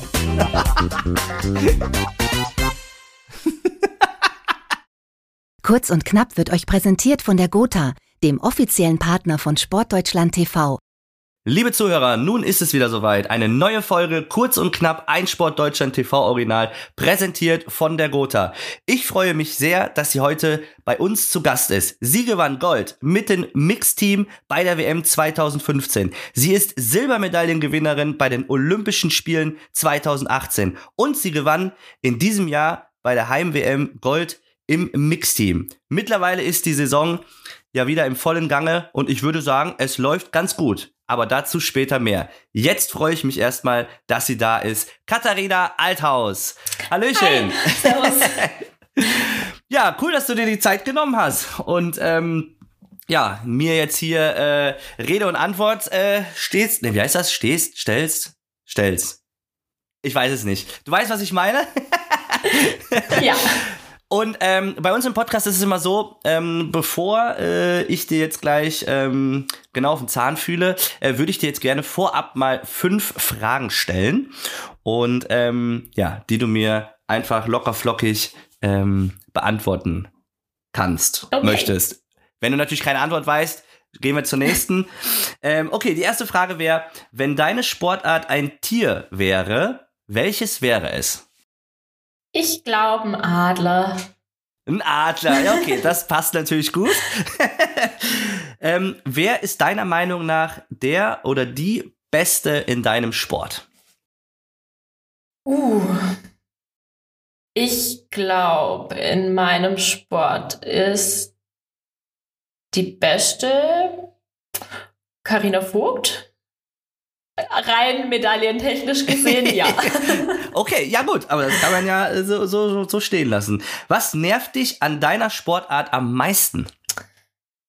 Kurz und knapp wird euch präsentiert von der Gotha, dem offiziellen Partner von Sportdeutschland TV. Liebe Zuhörer, nun ist es wieder soweit. Eine neue Folge, kurz und knapp, ein Sport Deutschland TV Original, präsentiert von der Gotha. Ich freue mich sehr, dass sie heute bei uns zu Gast ist. Sie gewann Gold mit dem Mixteam bei der WM 2015. Sie ist Silbermedaillengewinnerin bei den Olympischen Spielen 2018 und sie gewann in diesem Jahr bei der Heim-WM Gold im Mixteam. Mittlerweile ist die Saison ja wieder im vollen Gange und ich würde sagen, es läuft ganz gut aber dazu später mehr. Jetzt freue ich mich erstmal, dass sie da ist. Katharina Althaus. Hallöchen. Hi. Servus. ja, cool, dass du dir die Zeit genommen hast und ähm, ja, mir jetzt hier äh, Rede und Antwort äh, stehst. Ne, wie heißt das? Stehst, stellst, stellst. Ich weiß es nicht. Du weißt, was ich meine? ja. Und ähm, bei uns im Podcast ist es immer so, ähm, bevor äh, ich dir jetzt gleich ähm, genau auf den Zahn fühle, äh, würde ich dir jetzt gerne vorab mal fünf Fragen stellen und ähm, ja, die du mir einfach locker flockig ähm, beantworten kannst, okay. möchtest. Wenn du natürlich keine Antwort weißt, gehen wir zur nächsten. ähm, okay, die erste Frage wäre, wenn deine Sportart ein Tier wäre, welches wäre es? Ich glaube ein Adler. Ein Adler, ja, okay, das passt natürlich gut. ähm, wer ist deiner Meinung nach der oder die Beste in deinem Sport? Uh, ich glaube, in meinem Sport ist die Beste Karina Vogt rein medaillentechnisch gesehen, ja. okay, ja gut, aber das kann man ja so, so, so stehen lassen. Was nervt dich an deiner Sportart am meisten?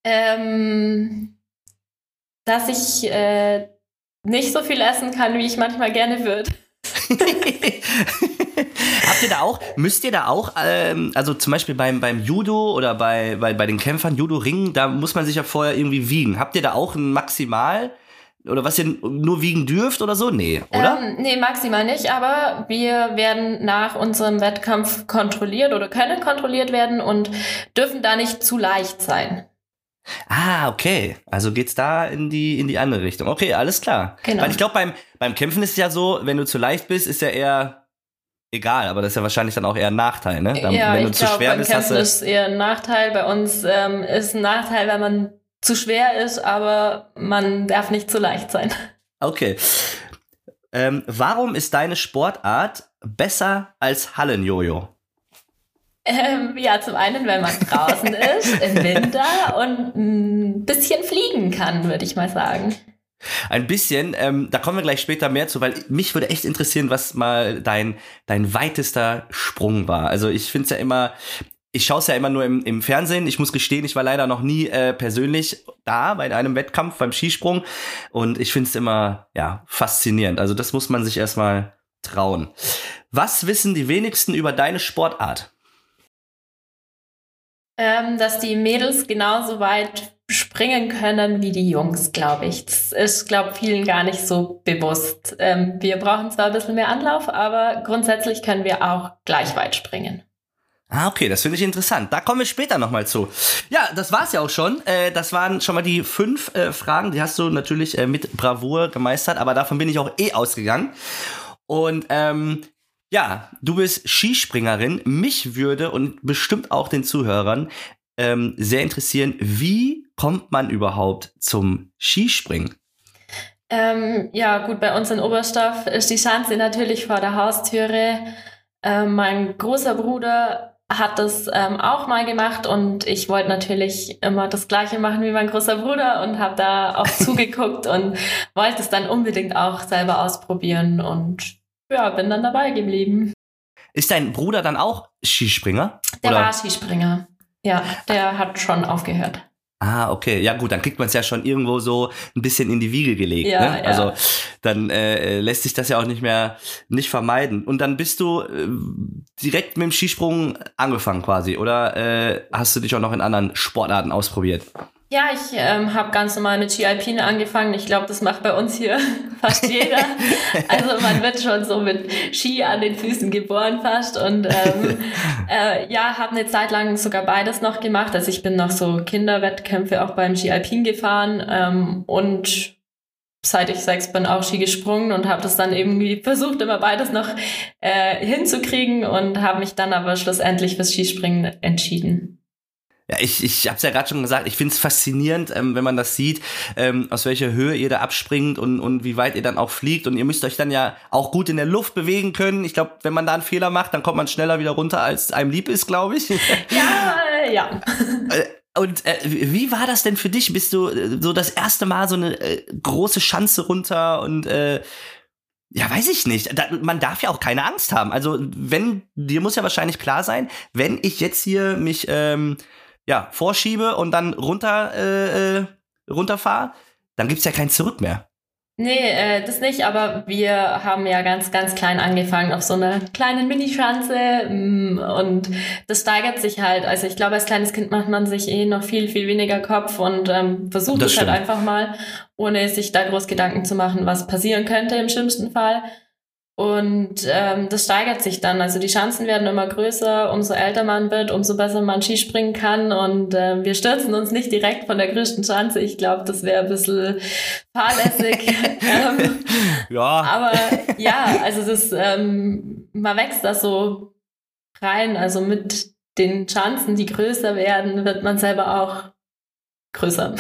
Ähm, dass ich äh, nicht so viel essen kann, wie ich manchmal gerne würde. Habt ihr da auch, müsst ihr da auch, ähm, also zum Beispiel beim, beim Judo oder bei, bei, bei den Kämpfern, Judo-Ringen, da muss man sich ja vorher irgendwie wiegen. Habt ihr da auch ein Maximal? Oder was ihr nur wiegen dürft oder so? Nee, oder? Ähm, nee, maximal nicht, aber wir werden nach unserem Wettkampf kontrolliert oder können kontrolliert werden und dürfen da nicht zu leicht sein. Ah, okay. Also geht's da in die, in die andere Richtung. Okay, alles klar. Genau. Weil ich glaube, beim, beim Kämpfen ist es ja so, wenn du zu leicht bist, ist ja eher egal, aber das ist ja wahrscheinlich dann auch eher ein Nachteil, ne? Dann, ja, wenn du zu glaub, schwer beim bist, Kämpfen hast du ist eher ein Nachteil. Bei uns ähm, ist ein Nachteil, wenn man zu schwer ist, aber man darf nicht zu leicht sein. Okay. Ähm, warum ist deine Sportart besser als Hallenjojo? Ähm, ja, zum einen, wenn man draußen ist, im Winter und ein bisschen fliegen kann, würde ich mal sagen. Ein bisschen, ähm, da kommen wir gleich später mehr zu, weil mich würde echt interessieren, was mal dein, dein weitester Sprung war. Also ich finde es ja immer, ich schaue es ja immer nur im, im Fernsehen. Ich muss gestehen, ich war leider noch nie äh, persönlich da bei einem Wettkampf beim Skisprung. Und ich finde es immer ja faszinierend. Also das muss man sich erstmal trauen. Was wissen die wenigsten über deine Sportart? Ähm, dass die Mädels genauso weit springen können wie die Jungs, glaube ich. Das ist, glaube vielen gar nicht so bewusst. Ähm, wir brauchen zwar ein bisschen mehr Anlauf, aber grundsätzlich können wir auch gleich weit springen. Ah, okay, das finde ich interessant. Da kommen wir später nochmal zu. Ja, das war's ja auch schon. Äh, das waren schon mal die fünf äh, Fragen. Die hast du natürlich äh, mit Bravour gemeistert, aber davon bin ich auch eh ausgegangen. Und ähm, ja, du bist Skispringerin. Mich würde und bestimmt auch den Zuhörern ähm, sehr interessieren, wie kommt man überhaupt zum Skispringen? Ähm, ja, gut, bei uns in Oberstoff ist die Schanze natürlich vor der Haustüre. Ähm, mein großer Bruder hat das ähm, auch mal gemacht und ich wollte natürlich immer das Gleiche machen wie mein großer Bruder und habe da auch zugeguckt und wollte es dann unbedingt auch selber ausprobieren und ja, bin dann dabei geblieben. Ist dein Bruder dann auch Skispringer? Der oder? war Skispringer. Ja, der hat schon aufgehört. Ah, okay. Ja gut, dann kriegt man es ja schon irgendwo so ein bisschen in die Wiege gelegt. Ja, ne? ja. Also dann äh, lässt sich das ja auch nicht mehr nicht vermeiden. Und dann bist du äh, direkt mit dem Skisprung angefangen quasi, oder äh, hast du dich auch noch in anderen Sportarten ausprobiert? Ja, ich ähm, habe ganz normal mit Ski Alpine angefangen. Ich glaube, das macht bei uns hier fast jeder. also man wird schon so mit Ski an den Füßen geboren fast. Und ähm, äh, ja, habe eine Zeit lang sogar beides noch gemacht. Also ich bin noch so Kinderwettkämpfe auch beim Ski Alpin gefahren ähm, und seit ich sechs bin auch Ski gesprungen und habe das dann irgendwie versucht, immer beides noch äh, hinzukriegen und habe mich dann aber schlussendlich fürs Skispringen entschieden. Ja, ich, ich habe es ja gerade schon gesagt, ich finde es faszinierend, ähm, wenn man das sieht, ähm, aus welcher Höhe ihr da abspringt und, und wie weit ihr dann auch fliegt. Und ihr müsst euch dann ja auch gut in der Luft bewegen können. Ich glaube, wenn man da einen Fehler macht, dann kommt man schneller wieder runter, als einem lieb ist, glaube ich. Ja, äh, ja. Äh, und äh, wie war das denn für dich? Bist du äh, so das erste Mal so eine äh, große Schanze runter und äh, ja, weiß ich nicht. Da, man darf ja auch keine Angst haben. Also, wenn, dir muss ja wahrscheinlich klar sein, wenn ich jetzt hier mich ähm, ja, vorschiebe und dann runter, äh, äh runterfahre, dann gibt's ja kein Zurück mehr. Nee, äh, das nicht, aber wir haben ja ganz, ganz klein angefangen auf so einer kleinen Minischanze mm, und das steigert sich halt. Also ich glaube, als kleines Kind macht man sich eh noch viel, viel weniger Kopf und ähm, versucht es halt einfach mal, ohne sich da groß Gedanken zu machen, was passieren könnte im schlimmsten Fall. Und ähm, das steigert sich dann. Also die Chancen werden immer größer, umso älter man wird, umso besser man Skispringen kann. Und äh, wir stürzen uns nicht direkt von der größten Chance. Ich glaube, das wäre ein bisschen fahrlässig. ähm, ja. Aber ja, also das, ähm, man wächst da so rein. Also mit den Chancen, die größer werden, wird man selber auch größer.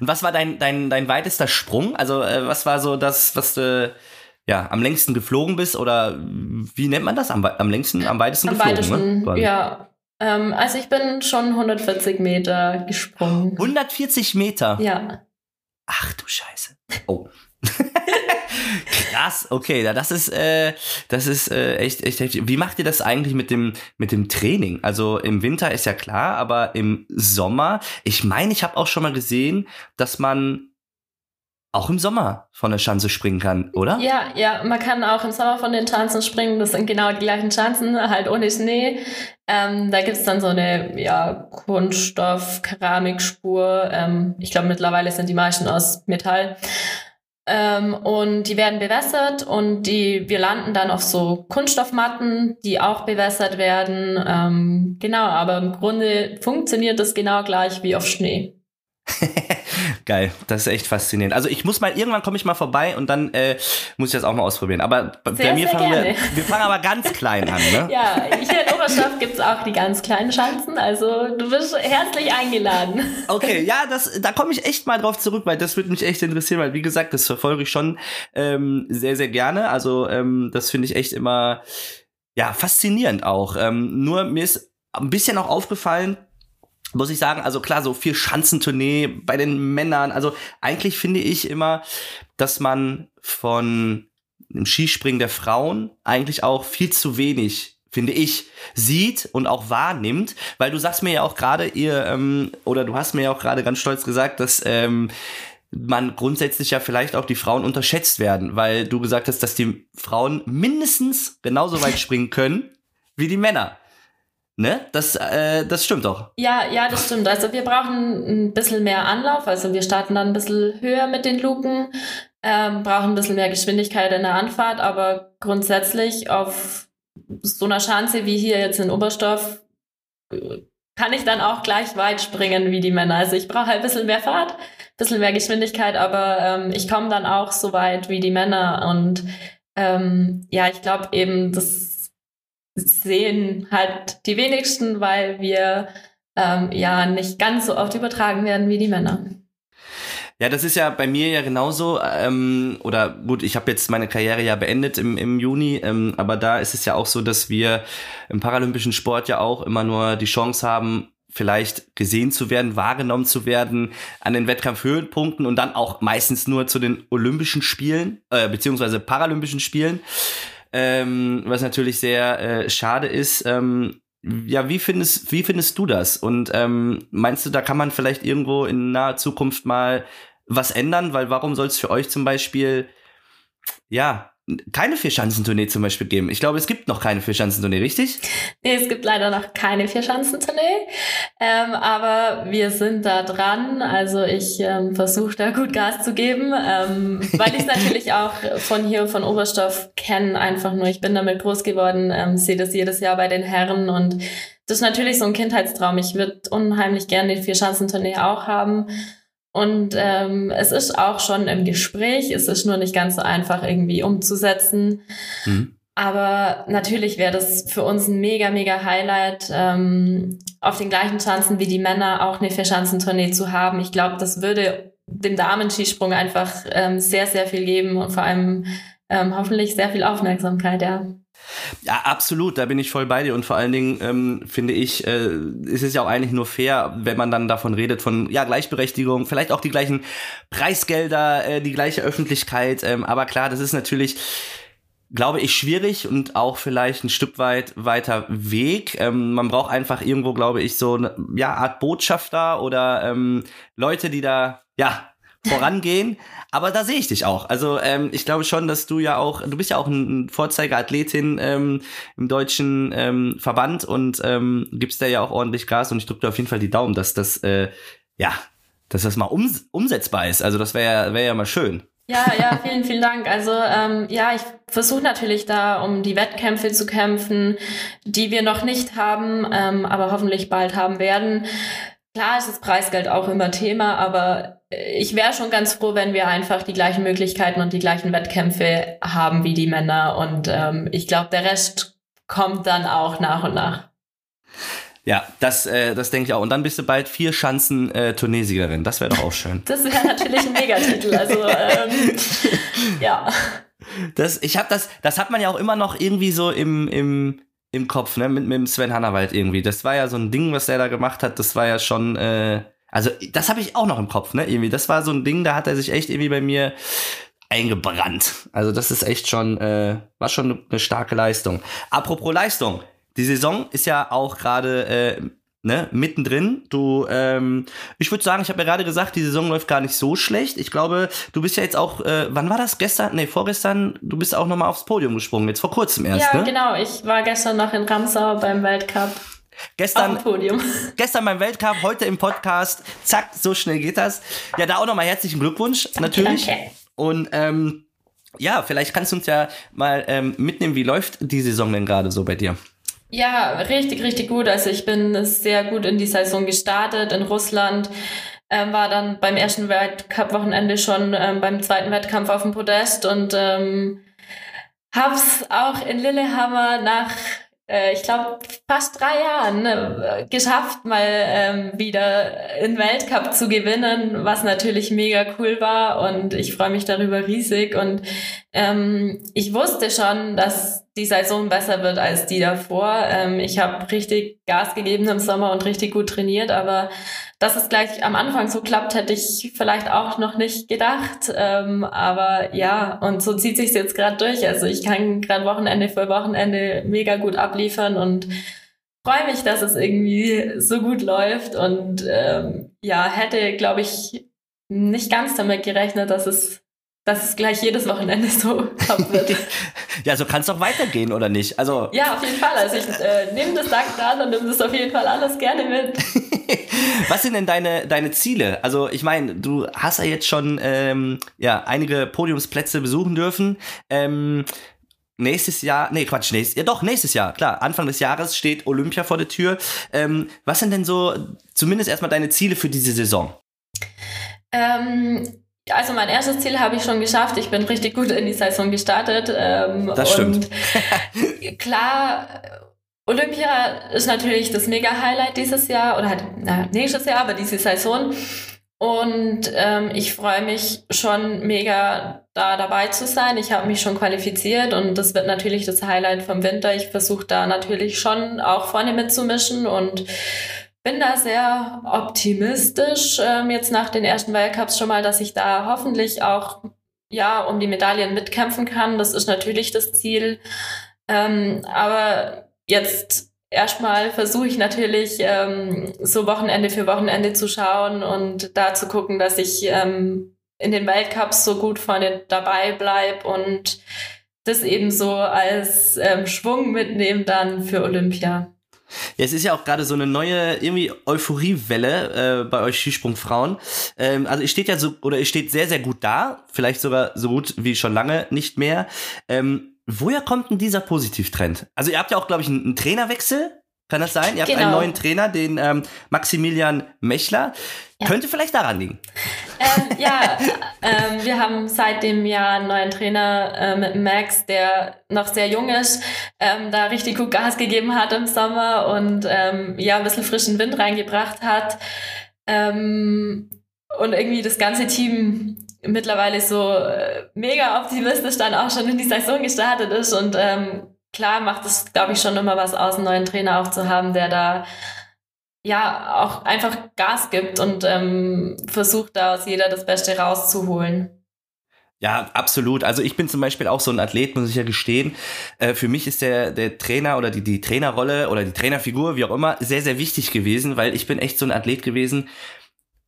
Und was war dein, dein, dein weitester Sprung? Also äh, was war so das, was du ja, am längsten geflogen bist oder wie nennt man das? Am, am längsten, am weitesten am geflogen, weitesten, ne? Ja. Ähm, also ich bin schon 140 Meter gesprungen. 140 Meter? Ja. Ach du Scheiße. Oh. Krass, okay, das ist, äh, das ist äh, echt, echt heftig. Wie macht ihr das eigentlich mit dem, mit dem Training? Also im Winter ist ja klar, aber im Sommer, ich meine, ich habe auch schon mal gesehen, dass man auch im Sommer von der Schanze springen kann, oder? Ja, ja, man kann auch im Sommer von den Schanzen springen. Das sind genau die gleichen Schanzen, halt ohne Schnee. Ähm, da gibt's dann so eine ja, Kunststoff-Keramikspur. Ähm, ich glaube, mittlerweile sind die meisten aus Metall. Ähm, und die werden bewässert und die, wir landen dann auf so Kunststoffmatten, die auch bewässert werden. Ähm, genau, aber im Grunde funktioniert das genau gleich wie auf Schnee. Geil, das ist echt faszinierend. Also ich muss mal, irgendwann komme ich mal vorbei und dann äh, muss ich das auch mal ausprobieren. Aber sehr, bei mir fangen gerne. wir, wir fangen aber ganz klein an, ne? Ja, hier in Oberstadt gibt es auch die ganz kleinen Schanzen, also du bist herzlich eingeladen. Okay, ja, das, da komme ich echt mal drauf zurück, weil das würde mich echt interessieren, weil wie gesagt, das verfolge ich schon ähm, sehr, sehr gerne. Also ähm, das finde ich echt immer, ja, faszinierend auch. Ähm, nur mir ist ein bisschen auch aufgefallen, muss ich sagen, also klar, so viel Schanzentournee bei den Männern. Also eigentlich finde ich immer, dass man von dem Skispringen der Frauen eigentlich auch viel zu wenig finde ich, sieht und auch wahrnimmt, weil du sagst mir ja auch gerade, ihr, ähm, oder du hast mir ja auch gerade ganz stolz gesagt, dass ähm, man grundsätzlich ja vielleicht auch die Frauen unterschätzt werden, weil du gesagt hast, dass die Frauen mindestens genauso weit springen können wie die Männer. Ne? Das, äh, das stimmt doch. Ja, ja, das stimmt. Also wir brauchen ein bisschen mehr Anlauf. Also wir starten dann ein bisschen höher mit den Luken, ähm, brauchen ein bisschen mehr Geschwindigkeit in der Anfahrt, aber grundsätzlich auf so einer Schanze wie hier jetzt in Oberstoff kann ich dann auch gleich weit springen wie die Männer. Also ich brauche ein bisschen mehr Fahrt, ein bisschen mehr Geschwindigkeit, aber ähm, ich komme dann auch so weit wie die Männer. Und ähm, ja, ich glaube eben, das sehen halt die wenigsten, weil wir ähm, ja nicht ganz so oft übertragen werden wie die Männer. Ja, das ist ja bei mir ja genauso. Ähm, oder gut, ich habe jetzt meine Karriere ja beendet im, im Juni, ähm, aber da ist es ja auch so, dass wir im paralympischen Sport ja auch immer nur die Chance haben, vielleicht gesehen zu werden, wahrgenommen zu werden an den Wettkampfhöhepunkten und dann auch meistens nur zu den Olympischen Spielen, äh, beziehungsweise Paralympischen Spielen ähm, was natürlich sehr äh, schade ist. Ähm, ja, wie findest, wie findest du das? Und ähm, meinst du, da kann man vielleicht irgendwo in naher Zukunft mal was ändern? Weil warum soll es für euch zum Beispiel, ja, keine Vierschanzentournee zum Beispiel geben. Ich glaube, es gibt noch keine Vierschanzentournee, richtig? Nee, es gibt leider noch keine Vierschanzentournee. Ähm, aber wir sind da dran. Also ich ähm, versuche da gut Gas zu geben, ähm, weil ich es natürlich auch von hier, von Oberstoff kenne. Einfach nur, ich bin damit groß geworden, ähm, sehe das jedes Jahr bei den Herren und das ist natürlich so ein Kindheitstraum. Ich würde unheimlich gerne die Vierschanzentournee auch haben. Und ähm, es ist auch schon im Gespräch, es ist nur nicht ganz so einfach irgendwie umzusetzen. Mhm. Aber natürlich wäre das für uns ein mega, mega Highlight, ähm, auf den gleichen Chancen wie die Männer auch eine Vierschanzentournee zu haben. Ich glaube, das würde dem Damenskisprung einfach ähm, sehr, sehr viel geben und vor allem ähm, hoffentlich sehr viel Aufmerksamkeit, ja. Ja, absolut, da bin ich voll bei dir und vor allen Dingen ähm, finde ich, äh, ist es ja auch eigentlich nur fair, wenn man dann davon redet, von ja, Gleichberechtigung, vielleicht auch die gleichen Preisgelder, äh, die gleiche Öffentlichkeit, ähm, aber klar, das ist natürlich glaube ich, schwierig und auch vielleicht ein Stück weit weiter Weg. Ähm, man braucht einfach irgendwo, glaube ich, so eine ja, Art Botschafter oder ähm, Leute, die da ja vorangehen. Aber da sehe ich dich auch. Also ähm, ich glaube schon, dass du ja auch, du bist ja auch ein Vorzeigeathletin ähm, im deutschen ähm, Verband und ähm, gibst da ja auch ordentlich Gas und ich drücke dir auf jeden Fall die Daumen, dass das äh, ja, dass das mal ums umsetzbar ist. Also das wäre ja, wäre ja mal schön. Ja, ja, vielen, vielen Dank. Also ähm, ja, ich versuche natürlich da, um die Wettkämpfe zu kämpfen, die wir noch nicht haben, ähm, aber hoffentlich bald haben werden. Klar ist das Preisgeld auch immer Thema, aber ich wäre schon ganz froh, wenn wir einfach die gleichen Möglichkeiten und die gleichen Wettkämpfe haben wie die Männer. Und ähm, ich glaube, der Rest kommt dann auch nach und nach. Ja, das, äh, das denke ich auch. Und dann bist du bald vier Schanzen äh, Turniersiegerin. Das wäre doch auch schön. Das wäre natürlich ein Megatitel. Also ähm, ja. Das, ich habe das, das hat man ja auch immer noch irgendwie so im, im, im Kopf, ne, mit, mit dem Sven Hannawald irgendwie. Das war ja so ein Ding, was der da gemacht hat. Das war ja schon, äh, also das habe ich auch noch im Kopf, ne, irgendwie. Das war so ein Ding, da hat er sich echt irgendwie bei mir eingebrannt. Also das ist echt schon, äh, war schon eine starke Leistung. Apropos Leistung, die Saison ist ja auch gerade äh, ne, mittendrin. Du, ähm, ich würde sagen, ich habe ja gerade gesagt, die Saison läuft gar nicht so schlecht. Ich glaube, du bist ja jetzt auch, äh, wann war das? Gestern? Nee, vorgestern, du bist auch nochmal aufs Podium gesprungen, jetzt vor kurzem erst, ja, ne? genau. Ich war gestern noch in Ramsau beim Weltcup. Gestern, Podium. gestern beim Weltcup, heute im Podcast. Zack, so schnell geht das. Ja, da auch nochmal herzlichen Glückwunsch, natürlich. Danke. Und ähm, ja, vielleicht kannst du uns ja mal ähm, mitnehmen, wie läuft die Saison denn gerade so bei dir? Ja, richtig, richtig gut. Also ich bin sehr gut in die Saison gestartet in Russland. Ähm, war dann beim ersten Weltcup-Wochenende schon ähm, beim zweiten Wettkampf auf dem Podest und ähm, hab's auch in Lillehammer nach äh, ich glaube, fast drei Jahren äh, geschafft, mal ähm, wieder in Weltcup zu gewinnen, was natürlich mega cool war und ich freue mich darüber riesig und ähm, ich wusste schon, dass die Saison besser wird als die davor. Ähm, ich habe richtig Gas gegeben im Sommer und richtig gut trainiert, aber dass es gleich am Anfang so klappt, hätte ich vielleicht auch noch nicht gedacht. Ähm, aber ja, und so zieht sich jetzt gerade durch. Also ich kann gerade Wochenende für Wochenende mega gut abliefern und freue mich, dass es irgendwie so gut läuft. Und ähm, ja, hätte, glaube ich, nicht ganz damit gerechnet, dass es dass es gleich jedes Wochenende so top wird. ja, so kann es doch weitergehen, oder nicht? Also ja, auf jeden Fall. Also ich äh, nehme das dankend an und nehme das auf jeden Fall alles gerne mit. Was sind denn deine, deine Ziele? Also ich meine, du hast ja jetzt schon ähm, ja, einige Podiumsplätze besuchen dürfen. Ähm, nächstes Jahr, nee, Quatsch, nächstes, ja doch, nächstes Jahr, klar, Anfang des Jahres steht Olympia vor der Tür. Ähm, was sind denn so zumindest erstmal deine Ziele für diese Saison? Ähm, also mein erstes Ziel habe ich schon geschafft. Ich bin richtig gut in die Saison gestartet. Ähm, das stimmt. klar, Olympia ist natürlich das Mega-Highlight dieses Jahr oder halt na, nächstes Jahr, aber diese Saison. Und ähm, ich freue mich schon mega da dabei zu sein. Ich habe mich schon qualifiziert und das wird natürlich das Highlight vom Winter. Ich versuche da natürlich schon auch vorne mitzumischen und bin da sehr optimistisch ähm, jetzt nach den ersten Weltcups schon mal, dass ich da hoffentlich auch ja um die Medaillen mitkämpfen kann. Das ist natürlich das Ziel. Ähm, aber jetzt erstmal versuche ich natürlich ähm, so Wochenende für Wochenende zu schauen und da zu gucken, dass ich ähm, in den Weltcups so gut vorne dabei bleib und das eben so als ähm, Schwung mitnehmen dann für Olympia. Ja, es ist ja auch gerade so eine neue irgendwie Euphoriewelle äh, bei euch Skisprungfrauen. Ähm, also ihr steht ja so oder ihr steht sehr sehr gut da, vielleicht sogar so gut wie schon lange nicht mehr. Ähm, woher kommt denn dieser Positivtrend? Also ihr habt ja auch glaube ich einen, einen Trainerwechsel kann das sein? Ihr habt genau. einen neuen Trainer, den ähm, Maximilian Mechler. Ja. Könnte vielleicht daran liegen. Ähm, ja, ähm, wir haben seit dem Jahr einen neuen Trainer äh, mit Max, der noch sehr jung ist, ähm, da richtig gut Gas gegeben hat im Sommer und ähm, ja, ein bisschen frischen Wind reingebracht hat. Ähm, und irgendwie das ganze Team mittlerweile so äh, mega optimistisch dann auch schon in die Saison gestartet ist und ähm, klar macht es, glaube ich, schon immer was aus, einen neuen Trainer auch zu haben, der da ja auch einfach Gas gibt und ähm, versucht, da aus jeder das Beste rauszuholen. Ja, absolut. Also ich bin zum Beispiel auch so ein Athlet, muss ich ja gestehen. Äh, für mich ist der, der Trainer oder die, die Trainerrolle oder die Trainerfigur, wie auch immer, sehr, sehr wichtig gewesen, weil ich bin echt so ein Athlet gewesen,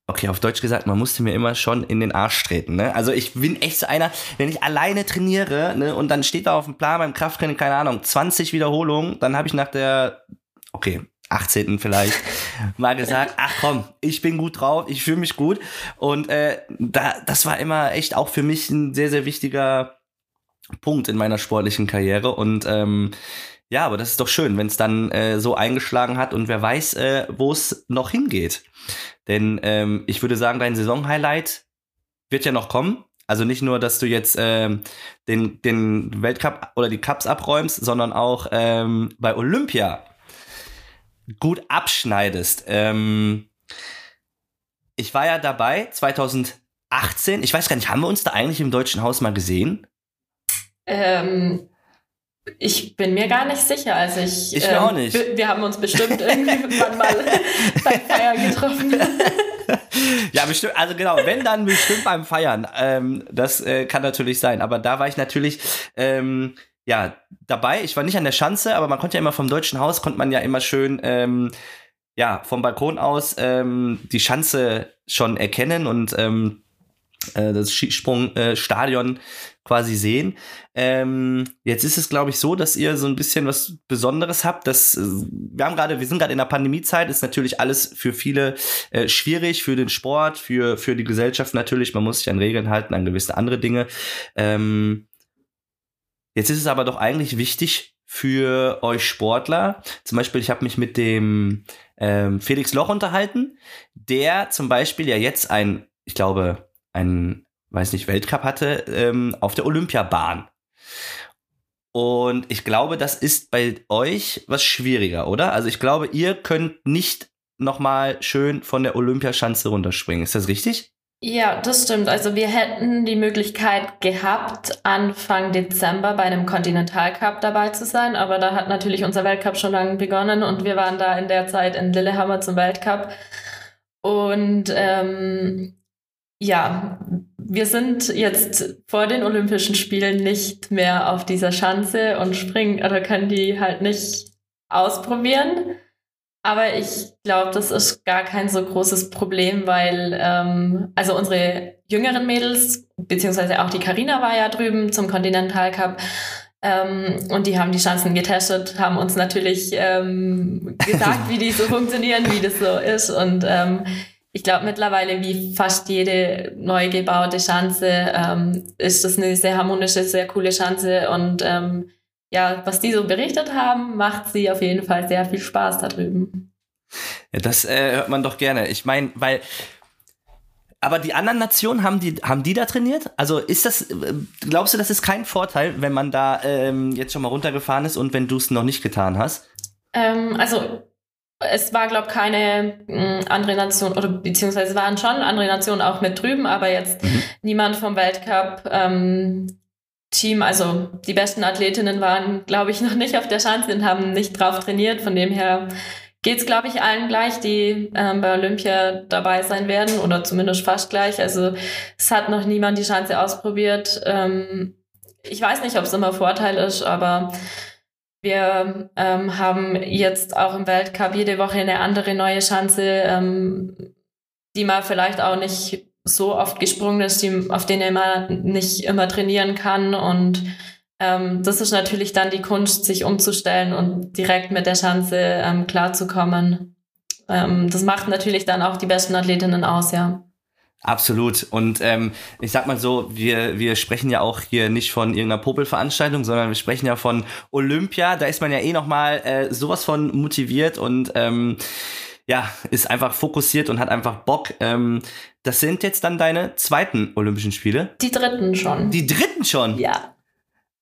okay, auf Deutsch gesagt, man musste mir immer schon in den Arsch treten. Ne? Also ich bin echt so einer, wenn ich alleine trainiere ne, und dann steht da auf dem Plan beim Krafttraining, keine Ahnung, 20 Wiederholungen, dann habe ich nach der, okay, 18. vielleicht mal gesagt, ach komm, ich bin gut drauf, ich fühle mich gut. Und äh, da, das war immer echt auch für mich ein sehr, sehr wichtiger Punkt in meiner sportlichen Karriere. Und ähm, ja, aber das ist doch schön, wenn es dann äh, so eingeschlagen hat und wer weiß, äh, wo es noch hingeht. Denn ähm, ich würde sagen, dein Saisonhighlight wird ja noch kommen. Also nicht nur, dass du jetzt ähm, den, den Weltcup oder die Cups abräumst, sondern auch ähm, bei Olympia gut abschneidest. Ähm, ich war ja dabei 2018. Ich weiß gar nicht, haben wir uns da eigentlich im Deutschen Haus mal gesehen? Ähm, ich bin mir gar nicht sicher. Also ich, ich ähm, auch nicht. Wir haben uns bestimmt irgendwann mal beim Feiern getroffen. ja, bestimmt. Also genau, wenn dann bestimmt beim Feiern. Ähm, das äh, kann natürlich sein. Aber da war ich natürlich ähm, ja dabei. Ich war nicht an der Schanze, aber man konnte ja immer vom Deutschen Haus konnte man ja immer schön ähm, ja vom Balkon aus ähm, die Schanze schon erkennen und ähm, äh, das Skisprungstadion quasi sehen. Ähm, jetzt ist es, glaube ich, so, dass ihr so ein bisschen was Besonderes habt. Dass, äh, wir haben gerade, wir sind gerade in der Pandemiezeit, ist natürlich alles für viele äh, schwierig, für den Sport, für, für die Gesellschaft natürlich. Man muss sich an Regeln halten, an gewisse andere Dinge. Ähm, jetzt ist es aber doch eigentlich wichtig für euch Sportler. Zum Beispiel, ich habe mich mit dem ähm, Felix Loch unterhalten, der zum Beispiel ja jetzt ein, ich glaube, ein weiß nicht, Weltcup hatte, ähm, auf der Olympiabahn. Und ich glaube, das ist bei euch was schwieriger, oder? Also ich glaube, ihr könnt nicht nochmal schön von der Olympiaschanze runterspringen. Ist das richtig? Ja, das stimmt. Also wir hätten die Möglichkeit gehabt, Anfang Dezember bei einem Kontinentalcup dabei zu sein, aber da hat natürlich unser Weltcup schon lange begonnen und wir waren da in der Zeit in Lillehammer zum Weltcup. Und ähm, ja, wir sind jetzt vor den Olympischen Spielen nicht mehr auf dieser Schanze und springen oder können die halt nicht ausprobieren. Aber ich glaube, das ist gar kein so großes Problem, weil ähm, also unsere jüngeren Mädels, beziehungsweise auch die Karina war ja drüben zum Continental Cup ähm, und die haben die Chancen getestet, haben uns natürlich ähm, gesagt, wie die so funktionieren, wie das so ist. Und ähm, ich glaube mittlerweile wie fast jede neu gebaute Schanze ähm, ist das eine sehr harmonische, sehr coole Schanze und ähm, ja, was die so berichtet haben, macht sie auf jeden Fall sehr viel Spaß da drüben. Ja, das äh, hört man doch gerne. Ich meine, weil aber die anderen Nationen haben die haben die da trainiert? Also ist das äh, glaubst du, das ist kein Vorteil, wenn man da ähm, jetzt schon mal runtergefahren ist und wenn du es noch nicht getan hast? Ähm, also es war, glaube ich, keine mh, mm, andere Nation, oder beziehungsweise waren schon andere Nationen auch mit drüben, aber jetzt mhm. niemand vom Weltcup. Ähm, Team, also die besten Athletinnen waren, glaube ich, noch nicht auf der Schanze und haben nicht drauf trainiert. Von dem her geht's, glaube ich, allen gleich, die ähm, bei Olympia dabei sein werden oder zumindest fast gleich. Also es hat noch niemand die Schanze ausprobiert. Ähm, ich weiß nicht, ob es immer Vorteil ist, aber wir ähm, haben jetzt auch im Weltcup jede Woche eine andere neue Chance, ähm, die man vielleicht auch nicht so oft gesprungen ist, die, auf denen man nicht immer trainieren kann. Und ähm, das ist natürlich dann die Kunst, sich umzustellen und direkt mit der Chance ähm, klarzukommen. Ähm, das macht natürlich dann auch die besten Athletinnen aus, ja. Absolut. Und ähm, ich sag mal so, wir, wir sprechen ja auch hier nicht von irgendeiner Popelveranstaltung, sondern wir sprechen ja von Olympia. Da ist man ja eh nochmal äh, sowas von motiviert und ähm, ja, ist einfach fokussiert und hat einfach Bock. Ähm, das sind jetzt dann deine zweiten Olympischen Spiele? Die dritten schon. Die dritten schon? Ja.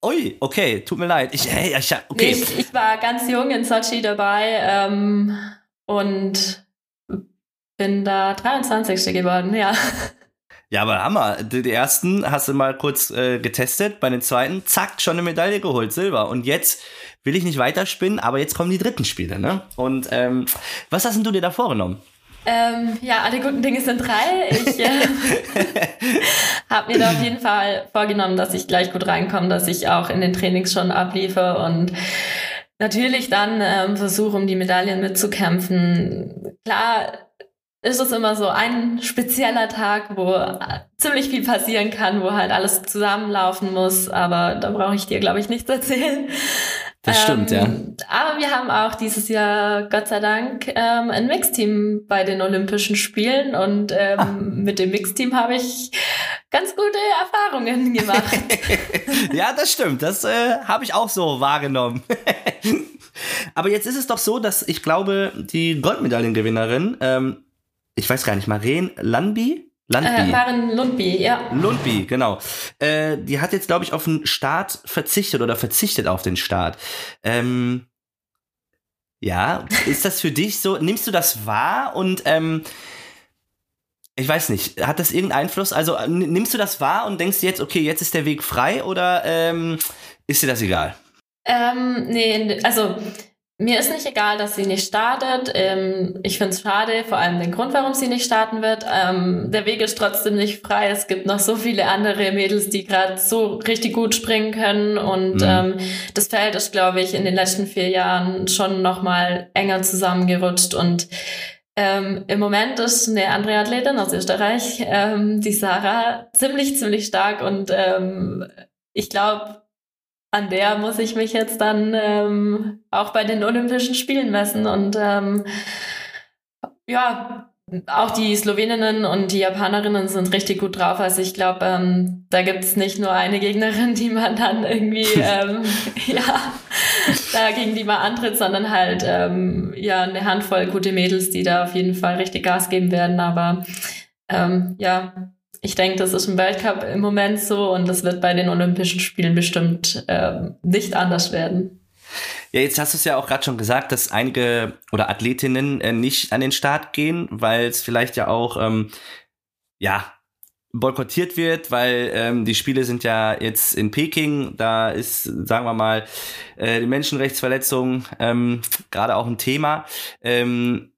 Ui, okay, tut mir leid. Ich, hey, ich, okay. ich, ich war ganz jung in Sochi dabei ähm, und bin da 23. geworden, ja. Ja, aber Hammer. Die, ersten hast du mal kurz äh, getestet, bei den zweiten, zack, schon eine Medaille geholt, Silber. Und jetzt will ich nicht weiterspinnen, aber jetzt kommen die dritten Spiele, ne? Und ähm, was hast denn du dir da vorgenommen? Ähm, ja, alle guten Dinge sind drei. Ich äh, habe mir da auf jeden Fall vorgenommen, dass ich gleich gut reinkomme, dass ich auch in den Trainings schon abliefe und natürlich dann ähm, versuche, um die Medaillen mitzukämpfen. Klar, ist es immer so ein spezieller Tag, wo ziemlich viel passieren kann, wo halt alles zusammenlaufen muss, aber da brauche ich dir, glaube ich, nichts erzählen. Das stimmt, ja. Ähm, aber wir haben auch dieses Jahr, Gott sei Dank, ähm, ein Mixteam bei den Olympischen Spielen und ähm, ah. mit dem Mixteam habe ich ganz gute Erfahrungen gemacht. ja, das stimmt. Das äh, habe ich auch so wahrgenommen. aber jetzt ist es doch so, dass ich glaube, die Goldmedaillengewinnerin ähm, ich weiß gar nicht, Maren Landby? Landby. Äh, Maren Lundby, ja. Lundby, genau. Äh, die hat jetzt, glaube ich, auf den Start verzichtet oder verzichtet auf den Start. Ähm, ja, ist das für dich so? Nimmst du das wahr und ähm, ich weiß nicht, hat das irgendeinen Einfluss? Also nimmst du das wahr und denkst jetzt, okay, jetzt ist der Weg frei oder ähm, ist dir das egal? Ähm, nee, also mir ist nicht egal, dass sie nicht startet. Ähm, ich finde es schade, vor allem den Grund, warum sie nicht starten wird. Ähm, der Weg ist trotzdem nicht frei. Es gibt noch so viele andere Mädels, die gerade so richtig gut springen können. Und mhm. ähm, das Feld ist, glaube ich, in den letzten vier Jahren schon noch mal enger zusammengerutscht. Und ähm, im Moment ist eine andere Athletin aus Österreich, ähm, die Sarah, ziemlich, ziemlich stark. Und ähm, ich glaube, an der muss ich mich jetzt dann ähm, auch bei den Olympischen Spielen messen. Und ähm, ja, auch die Sloweninnen und die Japanerinnen sind richtig gut drauf. Also ich glaube, ähm, da gibt es nicht nur eine Gegnerin, die man dann irgendwie ähm, ja, da gegen die man antritt, sondern halt ähm, ja eine Handvoll gute Mädels, die da auf jeden Fall richtig Gas geben werden. Aber ähm, ja, ich denke, das ist im Weltcup im Moment so und das wird bei den Olympischen Spielen bestimmt äh, nicht anders werden. Ja, jetzt hast du es ja auch gerade schon gesagt, dass einige oder Athletinnen äh, nicht an den Start gehen, weil es vielleicht ja auch ähm, ja boykottiert wird, weil ähm, die Spiele sind ja jetzt in Peking, da ist, sagen wir mal, äh, die Menschenrechtsverletzung ähm, gerade auch ein Thema. Ähm,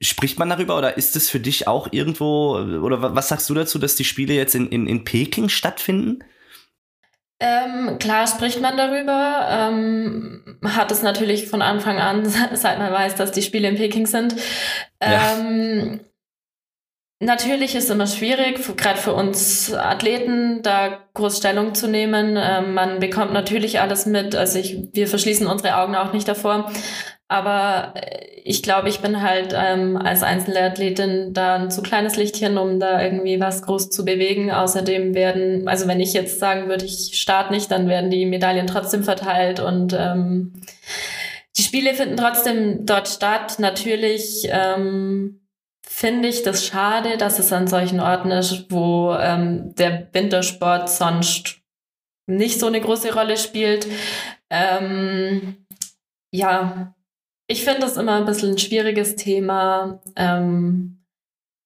Spricht man darüber oder ist es für dich auch irgendwo, oder was sagst du dazu, dass die Spiele jetzt in, in, in Peking stattfinden? Ähm, klar spricht man darüber, ähm, hat es natürlich von Anfang an, seit man weiß, dass die Spiele in Peking sind. Ähm, ja. Natürlich ist es immer schwierig, gerade für uns Athleten, da groß Stellung zu nehmen. Ähm, man bekommt natürlich alles mit. Also ich, wir verschließen unsere Augen auch nicht davor. Aber äh, ich glaube, ich bin halt ähm, als Einzelathletin da ein zu kleines Lichtchen, um da irgendwie was groß zu bewegen. Außerdem werden, also wenn ich jetzt sagen würde, ich starte nicht, dann werden die Medaillen trotzdem verteilt und ähm, die Spiele finden trotzdem dort statt. Natürlich ähm, finde ich das schade, dass es an solchen Orten ist, wo ähm, der Wintersport sonst nicht so eine große Rolle spielt. Ähm, ja, ich finde das immer ein bisschen ein schwieriges Thema. Ähm,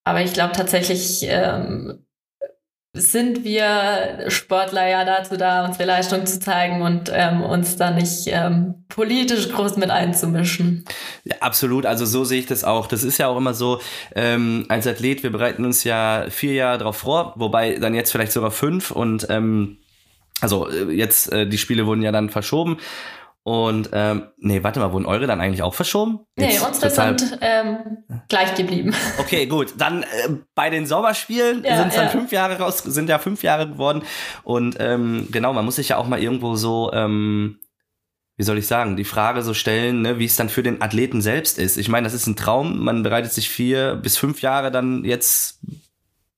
aber ich glaube tatsächlich ähm, sind wir Sportler ja dazu da, unsere Leistung zu zeigen und ähm, uns da nicht ähm, politisch groß mit einzumischen. Ja, absolut, also so sehe ich das auch. Das ist ja auch immer so, ähm, als Athlet, wir bereiten uns ja vier Jahre darauf vor, wobei dann jetzt vielleicht sogar fünf und ähm, also äh, jetzt, äh, die Spiele wurden ja dann verschoben Und ähm, nee, warte mal, wurden eure dann eigentlich auch verschoben? Nee, unsere total... sind ähm, gleich geblieben. Okay, gut. Dann äh, bei den Sommerspielen ja, sind es dann ja. fünf Jahre raus, sind ja fünf Jahre geworden. Und ähm, genau, man muss sich ja auch mal irgendwo so, ähm, wie soll ich sagen, die Frage so stellen, ne, wie es dann für den Athleten selbst ist. Ich meine, das ist ein Traum. Man bereitet sich vier bis fünf Jahre dann jetzt,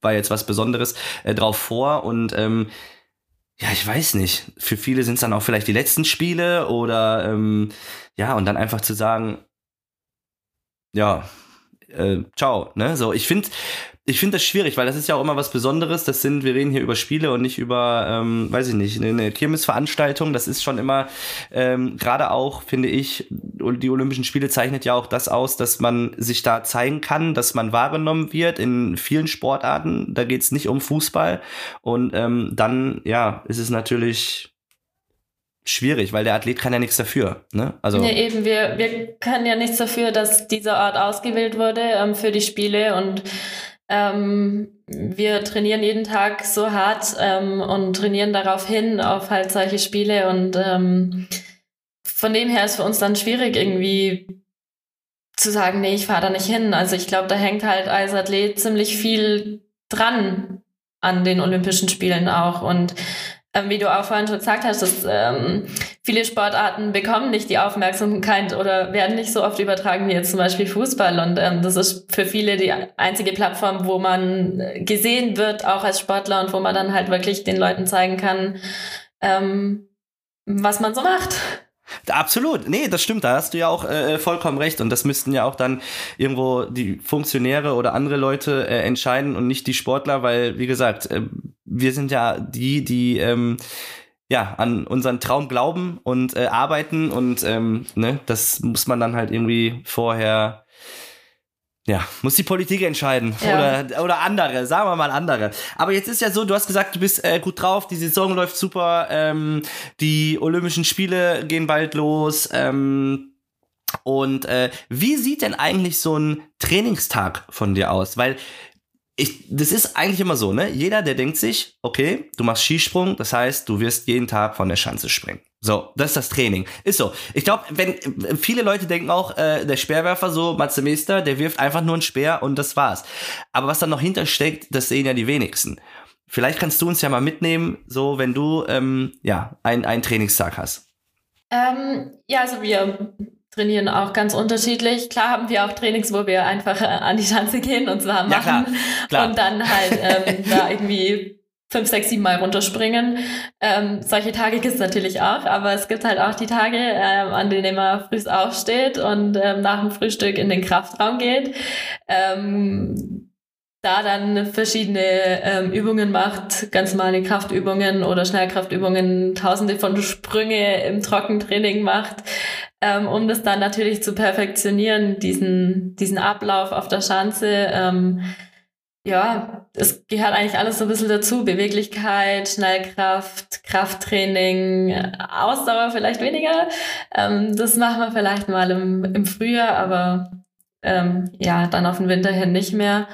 war jetzt was Besonderes, äh, drauf vor und ähm, ja, ich weiß nicht. Für viele sind es dann auch vielleicht die letzten Spiele oder ähm, ja, und dann einfach zu sagen, ja, äh, ciao, ne? So, ich finde, ich finde das schwierig, weil das ist ja auch immer was Besonderes. Das sind, wir reden hier über Spiele und nicht über, ähm, weiß ich nicht, eine Kirmesveranstaltung. Das ist schon immer, ähm, gerade auch, finde ich, die Olympischen Spiele zeichnet ja auch das aus, dass man sich da zeigen kann, dass man wahrgenommen wird in vielen Sportarten. Da geht es nicht um Fußball. Und ähm, dann, ja, ist es natürlich schwierig, weil der Athlet kann ja nichts dafür. Ne? Also nee, eben, wir, wir können ja nichts dafür, dass dieser Ort ausgewählt wurde ähm, für die Spiele und ähm, wir trainieren jeden Tag so hart ähm, und trainieren darauf hin, auf halt solche Spiele. Und ähm, von dem her ist für uns dann schwierig, irgendwie zu sagen, nee, ich fahre da nicht hin. Also ich glaube, da hängt halt als Athlet ziemlich viel dran an den Olympischen Spielen auch. Und wie du auch vorhin schon gesagt hast, dass ähm, viele Sportarten bekommen nicht die Aufmerksamkeit oder werden nicht so oft übertragen wie jetzt zum Beispiel Fußball. Und ähm, das ist für viele die einzige Plattform, wo man gesehen wird, auch als Sportler und wo man dann halt wirklich den Leuten zeigen kann, ähm, was man so macht. Absolut, nee, das stimmt, da hast du ja auch äh, vollkommen recht. Und das müssten ja auch dann irgendwo die Funktionäre oder andere Leute äh, entscheiden und nicht die Sportler, weil wie gesagt, äh, wir sind ja die, die ähm, ja an unseren Traum glauben und äh, arbeiten. Und ähm, ne, das muss man dann halt irgendwie vorher ja, muss die Politik entscheiden. Ja. Oder, oder andere, sagen wir mal andere. Aber jetzt ist ja so, du hast gesagt, du bist äh, gut drauf, die Saison läuft super, ähm, die Olympischen Spiele gehen bald los. Ähm, und äh, wie sieht denn eigentlich so ein Trainingstag von dir aus? Weil ich, das ist eigentlich immer so, ne? Jeder, der denkt sich, okay, du machst Skisprung, das heißt, du wirst jeden Tag von der Schanze springen. So, das ist das Training. Ist so. Ich glaube, wenn viele Leute denken auch, äh, der Speerwerfer, so Matze Meester, der wirft einfach nur einen Speer und das war's. Aber was da noch hintersteckt, das sehen ja die wenigsten. Vielleicht kannst du uns ja mal mitnehmen, so wenn du ähm, ja ein, einen Trainingstag hast. Ähm, ja, also wir trainieren auch ganz unterschiedlich. Klar haben wir auch Trainings, wo wir einfach äh, an die Schanze gehen und zwar machen ja, klar, klar. und dann halt ähm, da irgendwie fünf, sechs, sieben Mal runterspringen. Ähm, solche Tage gibt es natürlich auch, aber es gibt halt auch die Tage, ähm, an denen man früh aufsteht und ähm, nach dem Frühstück in den Kraftraum geht. Ähm, da dann verschiedene ähm, Übungen macht, ganz normale Kraftübungen oder Schnellkraftübungen, tausende von Sprünge im Trockentraining macht, ähm, um das dann natürlich zu perfektionieren, diesen, diesen Ablauf auf der Schanze. Ähm, ja, es gehört eigentlich alles so ein bisschen dazu. Beweglichkeit, Schnellkraft, Krafttraining, Ausdauer vielleicht weniger. Ähm, das machen wir vielleicht mal im, im Frühjahr, aber ähm, ja, dann auf den Winter hin nicht mehr.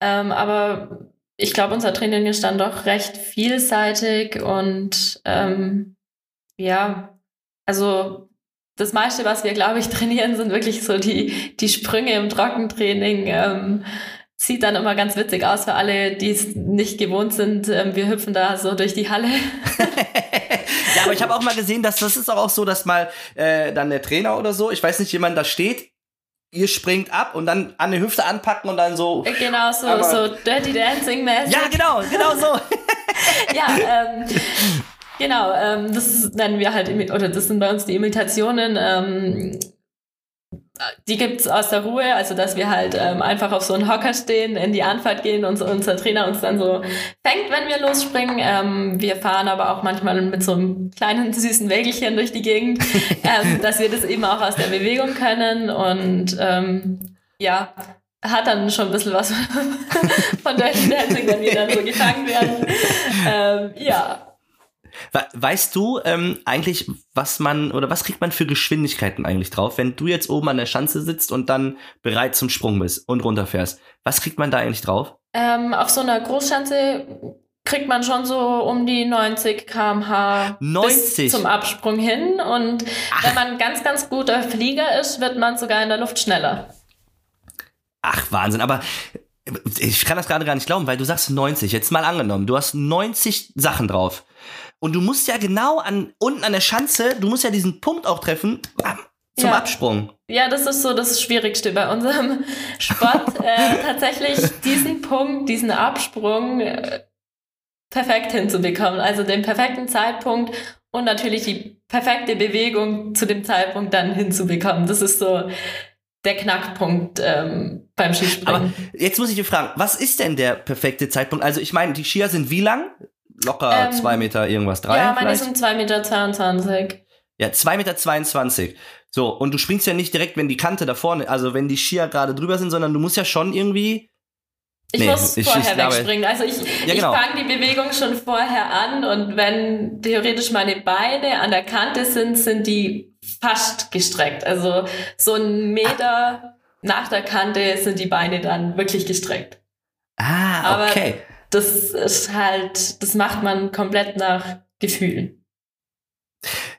Ähm, aber ich glaube, unser Training ist dann doch recht vielseitig und ähm, ja, also das meiste, was wir, glaube ich, trainieren, sind wirklich so die, die Sprünge im Trockentraining. Sieht dann immer ganz witzig aus für alle, die es nicht gewohnt sind. Ähm, wir hüpfen da so durch die Halle. ja, aber ich habe auch mal gesehen, dass das ist auch so, dass mal äh, dann der Trainer oder so, ich weiß nicht, jemand da steht, ihr springt ab und dann an der Hüfte anpacken und dann so. Äh, genau, so, so Dirty Dancing mäßig. Ja, genau, genau so. ja, ähm, genau, ähm, das nennen wir halt, oder das sind bei uns die Imitationen. Ähm, die gibt's aus der Ruhe, also dass wir halt ähm, einfach auf so einen Hocker stehen, in die Anfahrt gehen und unser Trainer uns dann so fängt, wenn wir losspringen. Ähm, wir fahren aber auch manchmal mit so einem kleinen süßen Wägelchen durch die Gegend, ähm, dass wir das eben auch aus der Bewegung können und ähm, ja, hat dann schon ein bisschen was von Dirty Dancing, wenn wir dann so gefangen werden. Ähm, ja, Weißt du ähm, eigentlich, was man oder was kriegt man für Geschwindigkeiten eigentlich drauf, wenn du jetzt oben an der Schanze sitzt und dann bereit zum Sprung bist und runterfährst? Was kriegt man da eigentlich drauf? Ähm, auf so einer Großschanze kriegt man schon so um die 90 km/h 90? zum Absprung hin. Und Ach. wenn man ganz, ganz guter Flieger ist, wird man sogar in der Luft schneller. Ach, Wahnsinn. Aber ich kann das gerade gar nicht glauben, weil du sagst 90. Jetzt mal angenommen, du hast 90 Sachen drauf. Und du musst ja genau an, unten an der Schanze, du musst ja diesen Punkt auch treffen, zum ja. Absprung. Ja, das ist so das Schwierigste bei unserem Sport. äh, tatsächlich diesen Punkt, diesen Absprung äh, perfekt hinzubekommen. Also den perfekten Zeitpunkt und natürlich die perfekte Bewegung zu dem Zeitpunkt dann hinzubekommen. Das ist so der Knackpunkt ähm, beim Skispringen. Aber jetzt muss ich dir fragen, was ist denn der perfekte Zeitpunkt? Also ich meine, die Skier sind wie lang? Locker ähm, zwei Meter irgendwas, drei? Ja, meine sind zwei Meter. 22. Ja, zwei Meter. 22. So, und du springst ja nicht direkt, wenn die Kante da vorne, also wenn die Skier gerade drüber sind, sondern du musst ja schon irgendwie ich nee, muss ich, vorher ich wegspringen. Also ich, ja, genau. ich fange die Bewegung schon vorher an und wenn theoretisch meine Beine an der Kante sind, sind die fast gestreckt. Also so ein Meter ah. nach der Kante sind die Beine dann wirklich gestreckt. Ah, okay. Aber das ist halt, das macht man komplett nach Gefühlen.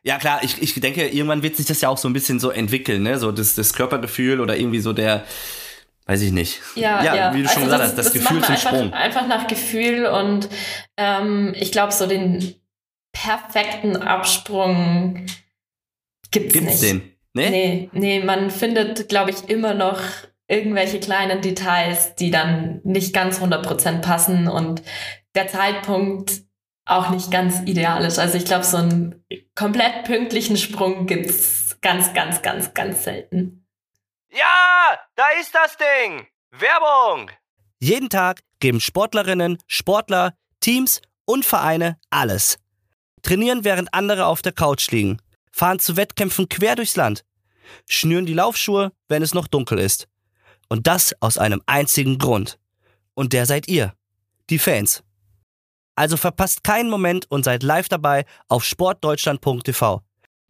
Ja, klar, ich, ich denke, irgendwann wird sich das ja auch so ein bisschen so entwickeln, ne? So das, das Körpergefühl oder irgendwie so der, weiß ich nicht. Ja, ja, ja. wie du also schon gesagt hast, das, das Gefühl zum einfach, Sprung. Einfach nach Gefühl und ähm, ich glaube, so den perfekten Absprung gibt's, gibt's nicht. den? Nee? nee, nee, man findet, glaube ich, immer noch irgendwelche kleinen Details, die dann nicht ganz 100% passen und der Zeitpunkt auch nicht ganz ideal ist. Also ich glaube, so einen komplett pünktlichen Sprung gibt's ganz, ganz, ganz, ganz selten. Ja, da ist das Ding. Werbung. Jeden Tag geben Sportlerinnen, Sportler, Teams und Vereine alles. Trainieren, während andere auf der Couch liegen. Fahren zu Wettkämpfen quer durchs Land. Schnüren die Laufschuhe, wenn es noch dunkel ist. Und das aus einem einzigen Grund. Und der seid ihr. Die Fans. Also verpasst keinen Moment und seid live dabei auf sportdeutschland.tv.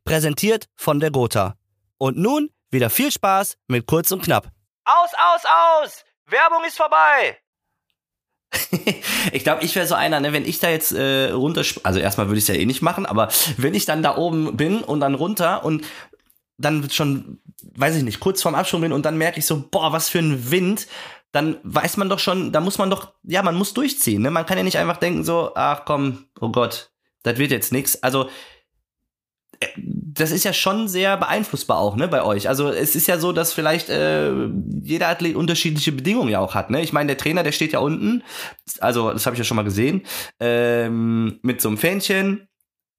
Präsentiert von der Gotha. Und nun wieder viel Spaß mit Kurz und Knapp. Aus, aus, aus! Werbung ist vorbei! ich glaube, ich wäre so einer, ne, wenn ich da jetzt äh, runter, also erstmal würde ich es ja eh nicht machen, aber wenn ich dann da oben bin und dann runter und dann schon, weiß ich nicht, kurz vorm Absprung bin und dann merke ich so, boah, was für ein Wind, dann weiß man doch schon, da muss man doch, ja, man muss durchziehen. Ne? Man kann ja nicht einfach denken so, ach komm, oh Gott, das wird jetzt nichts. Also äh, das ist ja schon sehr beeinflussbar auch, ne, bei euch. Also es ist ja so, dass vielleicht äh, jeder Athlet unterschiedliche Bedingungen ja auch hat, ne? Ich meine, der Trainer, der steht ja unten, also das habe ich ja schon mal gesehen, ähm, mit so einem Fähnchen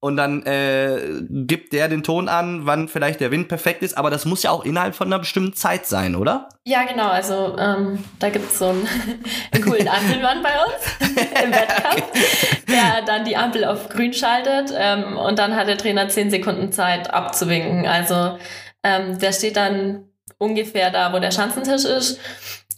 und dann äh, gibt der den Ton an, wann vielleicht der Wind perfekt ist, aber das muss ja auch innerhalb von einer bestimmten Zeit sein, oder? Ja, genau, also ähm, da gibt es so einen, einen coolen Ampelmann bei uns im Wettkampf, der dann die Ampel auf grün schaltet ähm, und dann hat der Trainer zehn Sekunden Zeit abzuwinken. Also ähm, der steht dann ungefähr da, wo der Schanzentisch ist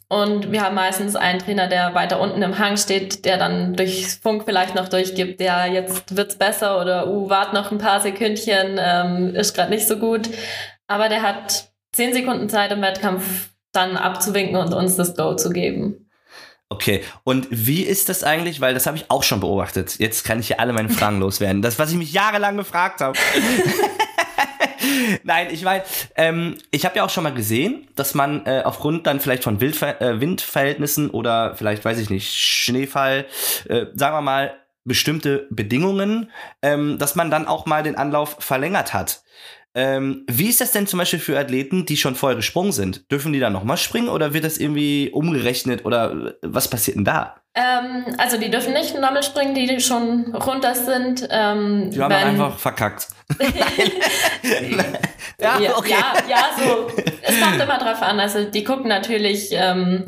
und wir haben meistens einen Trainer, der weiter unten im Hang steht, der dann durch Funk vielleicht noch durchgibt, der jetzt wird's besser oder uh, wart noch ein paar Sekündchen, ähm, ist gerade nicht so gut. Aber der hat zehn Sekunden Zeit im Wettkampf dann abzuwinken und uns das Go zu geben. Okay, und wie ist das eigentlich? Weil das habe ich auch schon beobachtet. Jetzt kann ich hier alle meine Fragen loswerden. Das, was ich mich jahrelang gefragt habe. Nein, ich meine, ähm, ich habe ja auch schon mal gesehen, dass man äh, aufgrund dann vielleicht von Wildver äh, Windverhältnissen oder vielleicht, weiß ich nicht, Schneefall, äh, sagen wir mal, bestimmte Bedingungen, ähm, dass man dann auch mal den Anlauf verlängert hat. Ähm, wie ist das denn zum Beispiel für Athleten, die schon vorher gesprungen sind? Dürfen die dann nochmal springen oder wird das irgendwie umgerechnet oder was passiert denn da? Ähm, also die dürfen nicht nochmal springen, die schon runter sind. Ähm, die haben dann einfach verkackt. ja, okay. ja, ja, so. Es kommt immer drauf an. Also die gucken natürlich, ähm,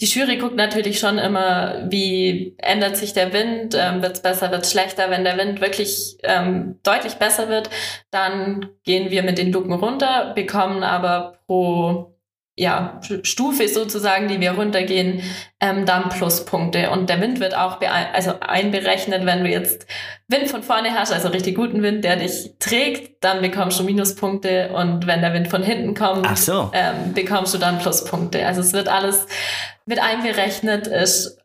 die Jury guckt natürlich schon immer, wie ändert sich der Wind, ähm, wird es besser, wird es schlechter. Wenn der Wind wirklich ähm, deutlich besser wird, dann gehen wir mit den Luken runter, bekommen aber pro ja, Stufe sozusagen, die wir runtergehen, ähm, dann Pluspunkte. Und der Wind wird auch also einberechnet, wenn du jetzt Wind von vorne hast, also richtig guten Wind, der dich trägt, dann bekommst du Minuspunkte. Und wenn der Wind von hinten kommt, so. ähm, bekommst du dann Pluspunkte. Also es wird alles mit einberechnet. Ist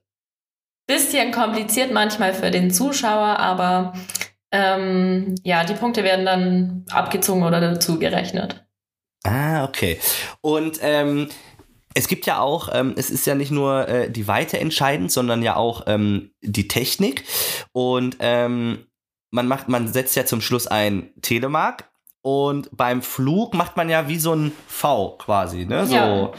bisschen kompliziert manchmal für den Zuschauer, aber ähm, ja, die Punkte werden dann abgezogen oder dazu gerechnet. Ah, okay. Und ähm, es gibt ja auch, ähm, es ist ja nicht nur äh, die Weite entscheidend, sondern ja auch ähm, die Technik. Und ähm, man macht, man setzt ja zum Schluss ein Telemark und beim Flug macht man ja wie so ein V quasi, ne? So. Ja.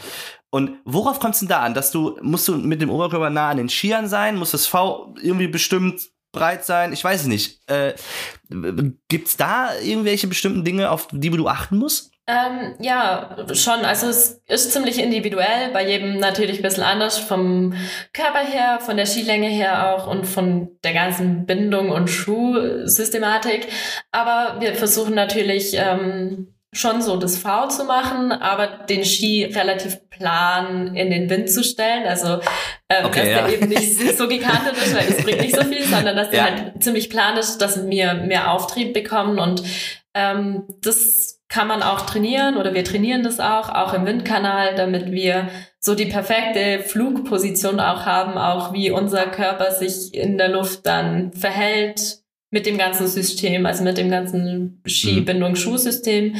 Und worauf kommt es denn da an? Dass du, musst du mit dem Oberkörper nah an den Skiern sein? Muss das V irgendwie bestimmt breit sein? Ich weiß es nicht. Äh, Gibt es da irgendwelche bestimmten Dinge, auf die du achten musst? Ähm, ja, schon. Also es ist ziemlich individuell, bei jedem natürlich ein bisschen anders, vom Körper her, von der Skilänge her auch und von der ganzen Bindung und Schuhsystematik. Aber wir versuchen natürlich ähm, schon so das V zu machen, aber den Ski relativ plan in den Wind zu stellen. Also ähm, okay, dass ja. der eben nicht so gekantet ist, weil es bringt nicht so viel, sondern dass der halt ziemlich plan ist, dass wir mehr Auftrieb bekommen und ähm, das kann man auch trainieren oder wir trainieren das auch, auch im Windkanal, damit wir so die perfekte Flugposition auch haben, auch wie unser Körper sich in der Luft dann verhält mit dem ganzen System, also mit dem ganzen Skibindung-Schuhsystem.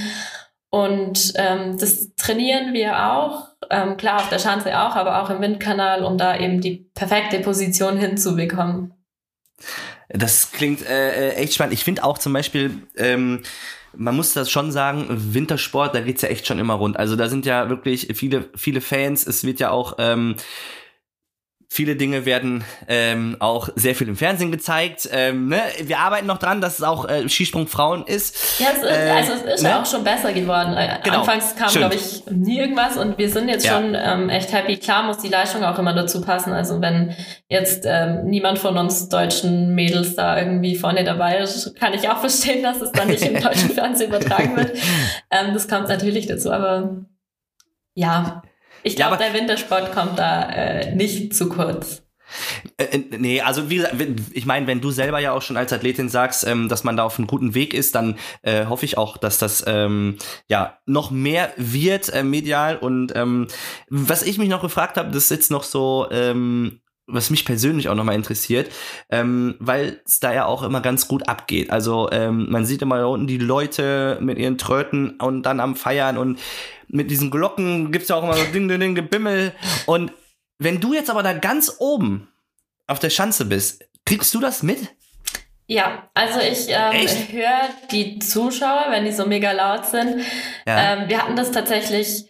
Und ähm, das trainieren wir auch, ähm, klar auf der Schanze auch, aber auch im Windkanal, um da eben die perfekte Position hinzubekommen. Das klingt äh, äh echt spannend. Ich finde auch zum Beispiel, ähm, man muss das schon sagen, Wintersport, da geht's ja echt schon immer rund. Also da sind ja wirklich viele, viele Fans. Es wird ja auch ähm, Viele Dinge werden ähm, auch sehr viel im Fernsehen gezeigt. Ähm, ne? Wir arbeiten noch dran, dass es auch äh, Skisprung Frauen ist. Ja, es ist, äh, also es ist ne? auch schon besser geworden. Äh, genau. Anfangs kam, glaube ich, nie irgendwas und wir sind jetzt ja. schon ähm, echt happy. Klar muss die Leistung auch immer dazu passen. Also wenn jetzt ähm, niemand von uns deutschen Mädels da irgendwie vorne dabei ist, kann ich auch verstehen, dass es dann nicht im deutschen Fernsehen übertragen wird. Ähm, das kommt natürlich dazu, aber ja, ich glaube, ja, der Wintersport kommt da äh, nicht zu kurz. Äh, äh, nee, also wie ich meine, wenn du selber ja auch schon als Athletin sagst, ähm, dass man da auf einem guten Weg ist, dann äh, hoffe ich auch, dass das ähm, ja noch mehr wird äh, medial. Und ähm, was ich mich noch gefragt habe, das ist jetzt noch so ähm, was mich persönlich auch nochmal interessiert, ähm, weil es da ja auch immer ganz gut abgeht. Also ähm, man sieht immer da unten die Leute mit ihren Tröten und dann am Feiern und mit diesen Glocken gibt's ja auch immer so Ding, Ding, Ding, Gebimmel. Und wenn du jetzt aber da ganz oben auf der Schanze bist, kriegst du das mit? Ja, also ich ähm, höre die Zuschauer, wenn die so mega laut sind. Ja. Ähm, wir hatten das tatsächlich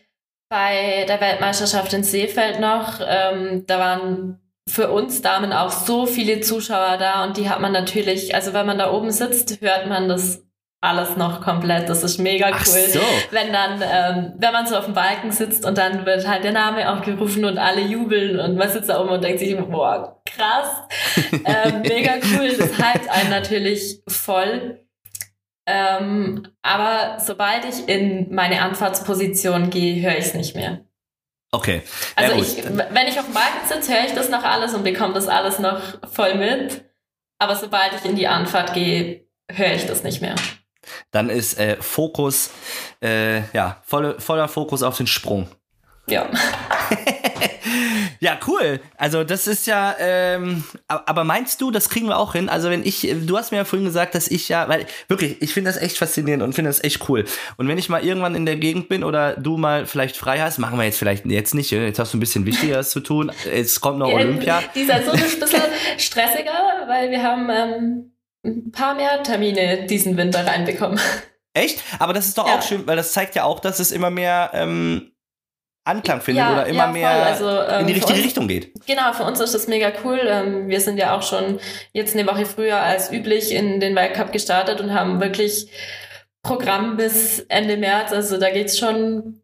bei der Weltmeisterschaft in Seefeld noch. Ähm, da waren für uns Damen auch so viele Zuschauer da und die hat man natürlich, also wenn man da oben sitzt, hört man das alles noch komplett. Das ist mega cool. So. Wenn dann, ähm, wenn man so auf dem Balken sitzt und dann wird halt der Name aufgerufen und alle jubeln und man sitzt da oben und denkt sich, boah, krass, ähm, mega cool. Das hypt einen natürlich voll. Ähm, aber sobald ich in meine Anfahrtsposition gehe, höre ich es nicht mehr. Okay. Also ja, ich, wenn ich auf dem Balken sitze, höre ich das noch alles und bekomme das alles noch voll mit. Aber sobald ich in die Anfahrt gehe, höre ich das nicht mehr. Dann ist äh, Fokus, äh, ja, volle, voller Fokus auf den Sprung. Ja. ja, cool. Also das ist ja, ähm, aber meinst du, das kriegen wir auch hin? Also wenn ich, du hast mir ja vorhin gesagt, dass ich ja, weil wirklich, ich finde das echt faszinierend und finde das echt cool. Und wenn ich mal irgendwann in der Gegend bin oder du mal vielleicht frei hast, machen wir jetzt vielleicht jetzt nicht, jetzt hast du ein bisschen Wichtigeres zu tun. Es kommt noch Olympia. Dieser so ein bisschen stressiger, weil wir haben ähm, ein paar mehr Termine diesen Winter reinbekommen. Echt? Aber das ist doch ja. auch schön, weil das zeigt ja auch, dass es immer mehr ähm, Anklang findet ja, oder immer ja, mehr also, ähm, in die richtige uns, Richtung geht. Genau, für uns ist das mega cool. Ähm, wir sind ja auch schon jetzt eine Woche früher als üblich in den Weltcup gestartet und haben wirklich Programm bis Ende März. Also da geht's schon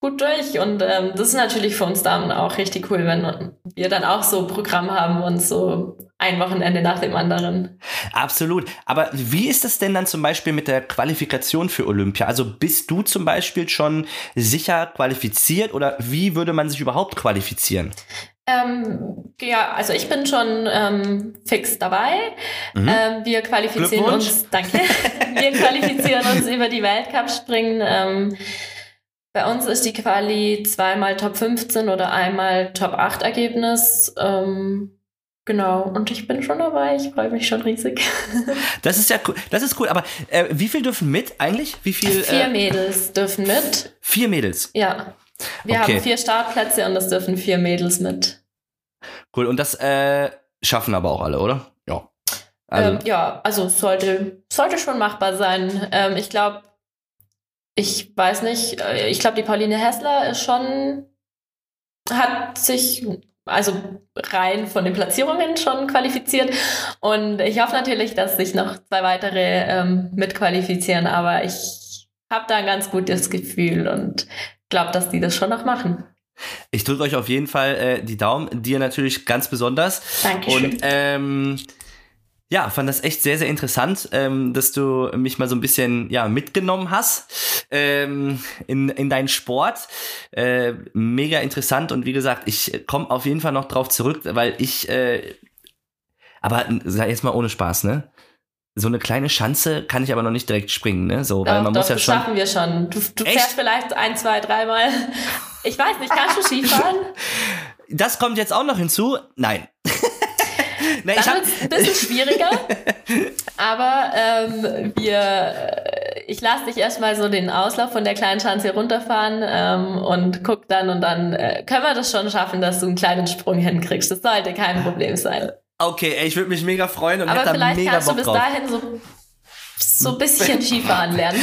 gut durch. Und ähm, das ist natürlich für uns Damen auch richtig cool, wenn wir dann auch so Programm haben und so ein Wochenende nach dem anderen. Absolut. Aber wie ist das denn dann zum Beispiel mit der Qualifikation für Olympia? Also bist du zum Beispiel schon sicher qualifiziert oder wie würde man sich überhaupt qualifizieren? Ähm, ja, also ich bin schon ähm, fix dabei. Mhm. Ähm, wir qualifizieren uns, danke, wir qualifizieren uns über die Weltcup-Springen. Ähm, bei uns ist die Quali zweimal Top 15 oder einmal Top 8 Ergebnis. Ähm, Genau, und ich bin schon dabei, ich freue mich schon riesig. Das ist ja cool, das ist cool, aber äh, wie viel dürfen mit eigentlich? Wie viel? Vier äh, Mädels dürfen mit. Vier Mädels. Ja. Wir Okay. haben vier Startplätze und es dürfen vier Mädels mit. Cool. Und das äh, schaffen aber auch alle, oder? Ja. Also, ähm, ja, also sollte, sollte schon machbar sein. Ähm, ich glaube, ich weiß nicht, äh, ich glaube, die Pauline Hessler ist schon, hat sich also rein von den Platzierungen schon qualifiziert. Und ich hoffe natürlich, dass sich noch zwei weitere ähm, mitqualifizieren, aber ich habe da ein ganz gutes Gefühl und glaube, dass die das schon noch machen. ich drücke euch auf jeden Fall äh, die Daumen, dir natürlich ganz besonders. Dankeschön. Und ähm, ja, fand das echt sehr, sehr interessant, ähm, dass du mich mal so ein bisschen ja, mitgenommen hast ähm, in, in deinen Sport. Äh, mega interessant und wie gesagt, ich komme auf jeden Fall noch drauf zurück, weil ich, äh, aber sag jetzt mal ohne Spaß, ne? So eine kleine Schanze kann ich aber noch nicht direkt springen, ne? So, weil Doch, man doch, muss ja das schon. schaffen wir schon. Du, du Echt? fährst vielleicht ein, zwei, dreimal. Ich weiß nicht, kannst du Skifahren? Das kommt jetzt auch noch hinzu. Nein. ich Dann wird es ein bisschen schwieriger. aber ähm, wir, ich lasse dich erstmal so den Auslauf von der kleinen Schanze runterfahren ähm, und guck dann und dann äh, können wir das schon schaffen, dass du einen kleinen Sprung hinkriegst. Das sollte kein Problem sein. okay, ey, ich würde mich mega freuen und Aber vielleicht kannst du Bock bis drauf. dahin so, so ein bisschen Skifahren lernen.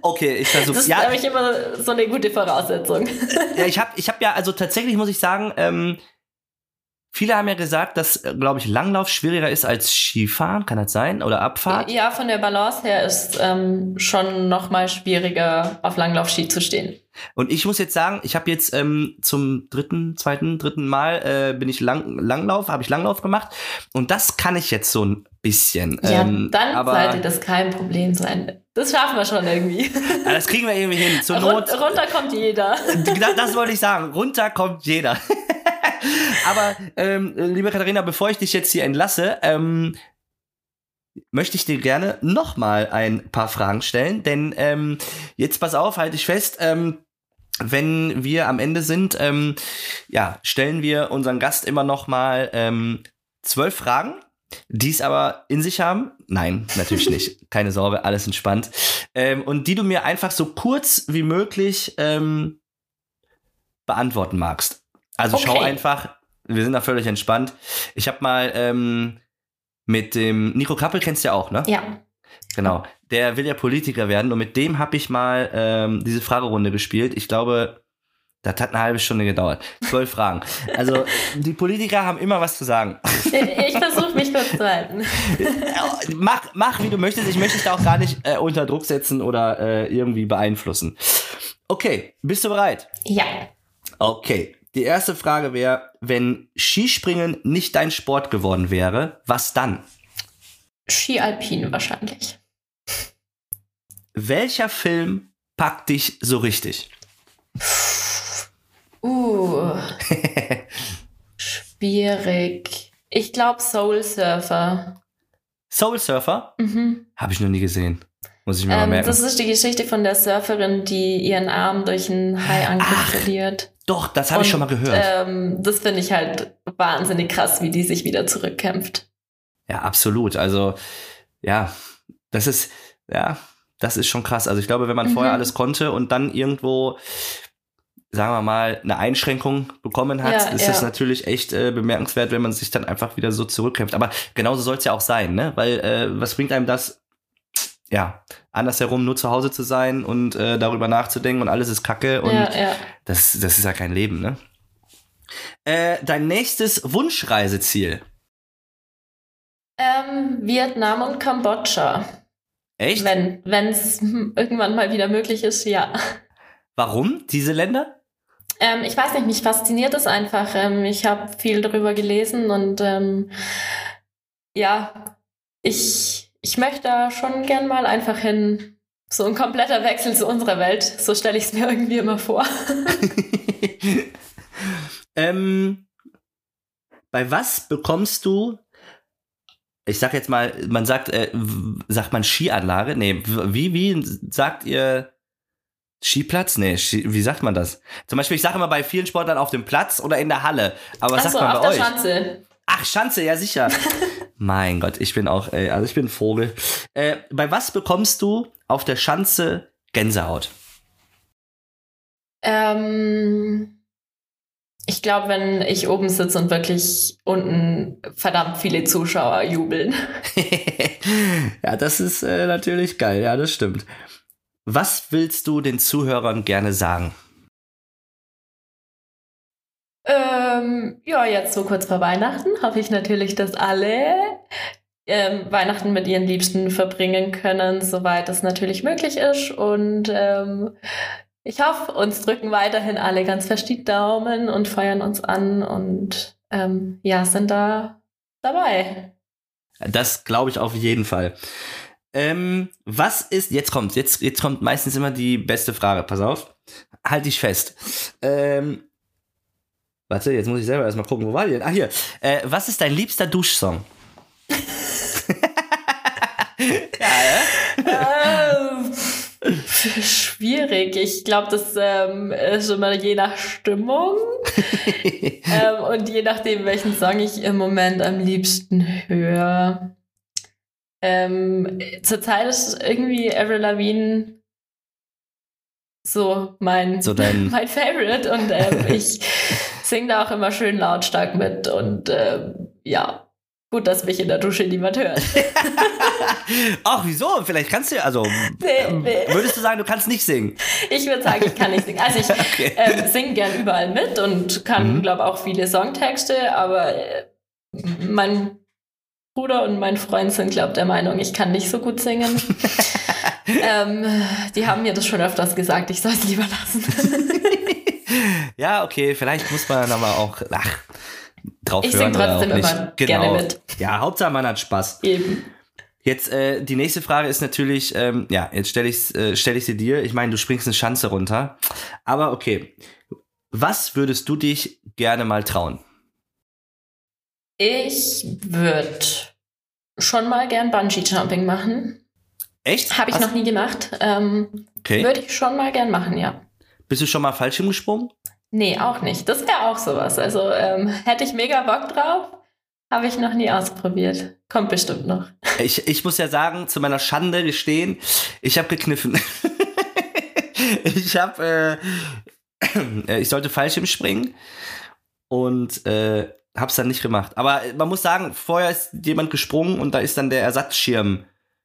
Okay, ich versuche. Das ist Ja, nämlich immer so eine gute Voraussetzung. ja, ich habe ich hab ja, also tatsächlich muss ich sagen, ähm, viele haben ja gesagt, dass, glaube ich, Langlauf schwieriger ist als Skifahren, kann das sein? Oder Abfahrt? Ja, von der Balance her ist ähm, schon noch mal schwieriger, auf Langlaufski zu stehen. Und ich muss jetzt sagen, ich habe jetzt ähm, zum dritten, zweiten, dritten Mal äh, bin ich Lang Langlauf, habe ich Langlauf gemacht und das kann ich jetzt so ein bisschen. Ja, ähm, dann aber sollte das kein Problem sein. Das schaffen wir schon irgendwie. Ja, das kriegen wir irgendwie hin. Zur Run Not. runter kommt jeder. Das, das wollte ich sagen. Runter kommt jeder. Aber ähm, liebe Katharina, bevor ich dich jetzt hier entlasse, ähm, möchte ich dir gerne noch mal ein paar Fragen stellen, denn ähm, jetzt pass auf, halte ich fest. Ähm, wenn wir am Ende sind, ähm, ja, stellen wir unseren Gast immer noch mal ähm, zwölf Fragen, die es aber in sich haben. Nein, natürlich nicht. Keine Sorge, alles entspannt. Ähm, und die du mir einfach so kurz wie möglich ähm, beantworten magst. Also schau Okay. einfach, wir sind da völlig entspannt. Ich habe mal ähm, mit dem Nico Kappel kennst du ja auch, ne? Ja. Genau. Der will ja Politiker werden und mit dem habe ich mal ähm, diese Fragerunde gespielt. Ich glaube, das hat eine halbe Stunde gedauert. Zwölf Fragen. Also die Politiker haben immer was zu sagen. Ich versuche mich kurz zu halten. mach, mach, wie du möchtest. Ich möchte dich da auch gar nicht äh, unter Druck setzen oder äh, irgendwie beeinflussen. Okay, bist du bereit? Ja. Okay. Die erste Frage wäre, wenn Skispringen nicht dein Sport geworden wäre, was dann? Ski Alpin wahrscheinlich. Welcher Film packt dich so richtig? Uh. Schwierig. Ich glaube Soul Surfer. Soul Surfer? Mhm. Habe ich noch nie gesehen. Muss ich mir mal Ähm, merken. das ist die Geschichte von der Surferin, die ihren Arm durch einen Haiangriff Ach, verliert. Doch, das habe ich schon mal gehört. Ähm, das finde ich halt wahnsinnig krass, wie die sich wieder zurückkämpft. ja, absolut. Also, ja, das ist, ja, das ist schon krass. Also ich glaube, wenn man Mhm. vorher alles konnte und dann irgendwo, sagen wir mal, eine Einschränkung bekommen hat, Ja, ist ja. das natürlich echt äh, bemerkenswert, wenn man sich dann einfach wieder so zurückkämpft. Aber genauso soll es ja auch sein, ne? Weil äh, was bringt einem das, ja, andersherum nur zu Hause zu sein und äh, darüber nachzudenken und alles ist Kacke und ja, ja. das, das ist ja kein Leben, ne? Äh, dein nächstes Wunschreiseziel. Ähm, Vietnam und Kambodscha. Echt? Wenn es irgendwann mal wieder möglich ist, ja. Warum diese Länder? Ähm, ich weiß nicht, mich fasziniert es einfach. Ähm, ich habe viel darüber gelesen und ähm, ja, ich, ich möchte da schon gern mal einfach hin. So ein kompletter Wechsel zu unserer Welt. So stelle ich es mir irgendwie immer vor. ähm, bei was bekommst du, ich sag jetzt mal, man sagt, äh, sagt man Skianlage? Nee, wie, wie sagt ihr Skiplatz? Nee, Ski, wie sagt man das? Zum Beispiel, ich sage immer bei vielen Sportlern auf dem Platz oder in der Halle. Aber was Achso, sagt man auf bei der euch? Schanze. Ach, Schanze, ja sicher. mein Gott, ich bin auch, ey, also ich bin ein Vogel. Äh, bei was bekommst du auf der Schanze Gänsehaut? Ähm, ich glaube, wenn ich oben sitze und wirklich unten verdammt viele Zuschauer jubeln. ja, das ist äh, natürlich geil, ja, das stimmt. Was willst du den Zuhörern gerne sagen? Ähm, ja, jetzt so kurz vor Weihnachten hoffe ich natürlich, dass alle ähm, Weihnachten mit ihren Liebsten verbringen können, soweit es natürlich möglich ist. Und ähm, ich hoffe, uns drücken weiterhin alle ganz die Daumen und feuern uns an und ähm, ja, sind da dabei. Das glaube ich auf jeden Fall. Ähm, was ist, jetzt kommt, jetzt, jetzt kommt meistens immer die beste Frage, pass auf, halt dich fest. Ähm, warte, jetzt muss ich selber erstmal gucken, wo war die denn? Ah, hier. Äh, was ist dein liebster Duschsong? ja, ja? Äh, schwierig. Ich glaube, das ähm, ist immer je nach Stimmung ähm, und je nachdem, welchen Song ich im Moment am liebsten höre. Ähm, zurzeit ist irgendwie Avril Lavigne so mein, so dein mein Favorite und ähm, ich singe da auch immer schön lautstark mit und ähm, ja, gut, dass mich in der Dusche niemand hört. Ach, wieso? Vielleicht kannst du ja, also nee, nee. würdest du sagen, du kannst nicht singen? Ich würde sagen, ich kann nicht singen. Also ich okay. ähm, singe gern überall mit und kann, mhm. glaube auch viele Songtexte, aber äh, mein Bruder und mein Freund sind, glaube der Meinung, ich kann nicht so gut singen. ähm, die haben mir das schon öfters gesagt, ich soll es lieber lassen. Ja, okay, vielleicht muss man dann aber auch ach, drauf ich hören. Ich singe trotzdem immer genau. gerne mit. Ja, Hauptsache man hat Spaß. Eben. Jetzt äh, die nächste Frage ist natürlich, ähm, ja, jetzt stelle ich äh, stell ich sie dir. Ich meine, du springst eine Schanze runter. Aber okay, was würdest du dich gerne mal trauen? Ich würde schon mal gern Bungee-Jumping machen. Echt? Habe ich Hast noch nie gemacht. Ähm, okay. Würde ich schon mal gern machen, ja. Bist du schon mal Fallschirm gesprungen? Nee, auch nicht. Das wäre auch sowas. Also ähm, hätte ich mega Bock drauf. Habe ich noch nie ausprobiert. Kommt bestimmt noch. Ich, ich muss ja sagen, zu meiner Schande gestehen, ich habe gekniffen. ich habe, äh, ich sollte Fallschirm springen und äh, hab's dann nicht gemacht. Aber man muss sagen, vorher ist jemand gesprungen und da ist dann der Ersatzschirm.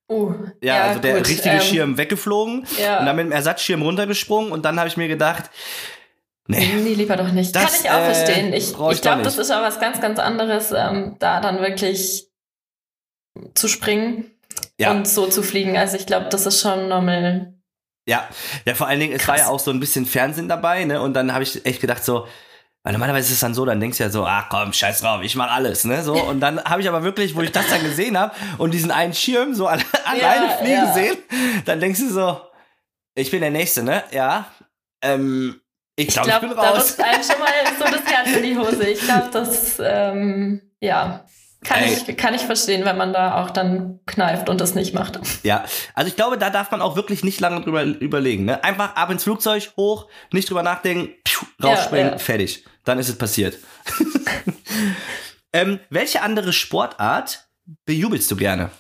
Uh, ja, ja, also der gut, richtige ähm, Schirm weggeflogen ja. und dann mit dem Ersatzschirm runtergesprungen und dann habe ich mir gedacht, nee. Nee, lieber doch nicht. Das, Kann ich auch äh, verstehen. Ich, ich, ich glaube, das ist auch was ganz, ganz anderes, ähm, da dann wirklich zu springen ja. und so zu fliegen. Also ich glaube, das ist schon normal. Ja, ja, vor allen Dingen, es war ja auch so ein bisschen Fernsehen dabei, ne? Und dann habe ich echt gedacht, so, weil normalerweise ist es dann so, dann denkst du ja so, ach komm, scheiß drauf, ich mach alles, ne? So, und dann habe ich aber wirklich, wo ich das dann gesehen habe und diesen einen Schirm so alle, alleine fliegen ja. gesehen, dann denkst du so, ich bin der Nächste, ne? Ja. Ähm, ich glaube, glaub, ich bin raus. Da einem schon mal so das Herz in die Hose. Ich glaube, das, ähm, ja. Kann ich, kann ich verstehen, wenn man da auch dann kneift und das nicht macht. Ja, also ich glaube, da darf man auch wirklich nicht lange drüber überlegen. Ne? Einfach ab ins Flugzeug, hoch, nicht drüber nachdenken, rausspringen, ja, ja. fertig. Dann ist es passiert. ähm, welche andere Sportart bejubelst du gerne?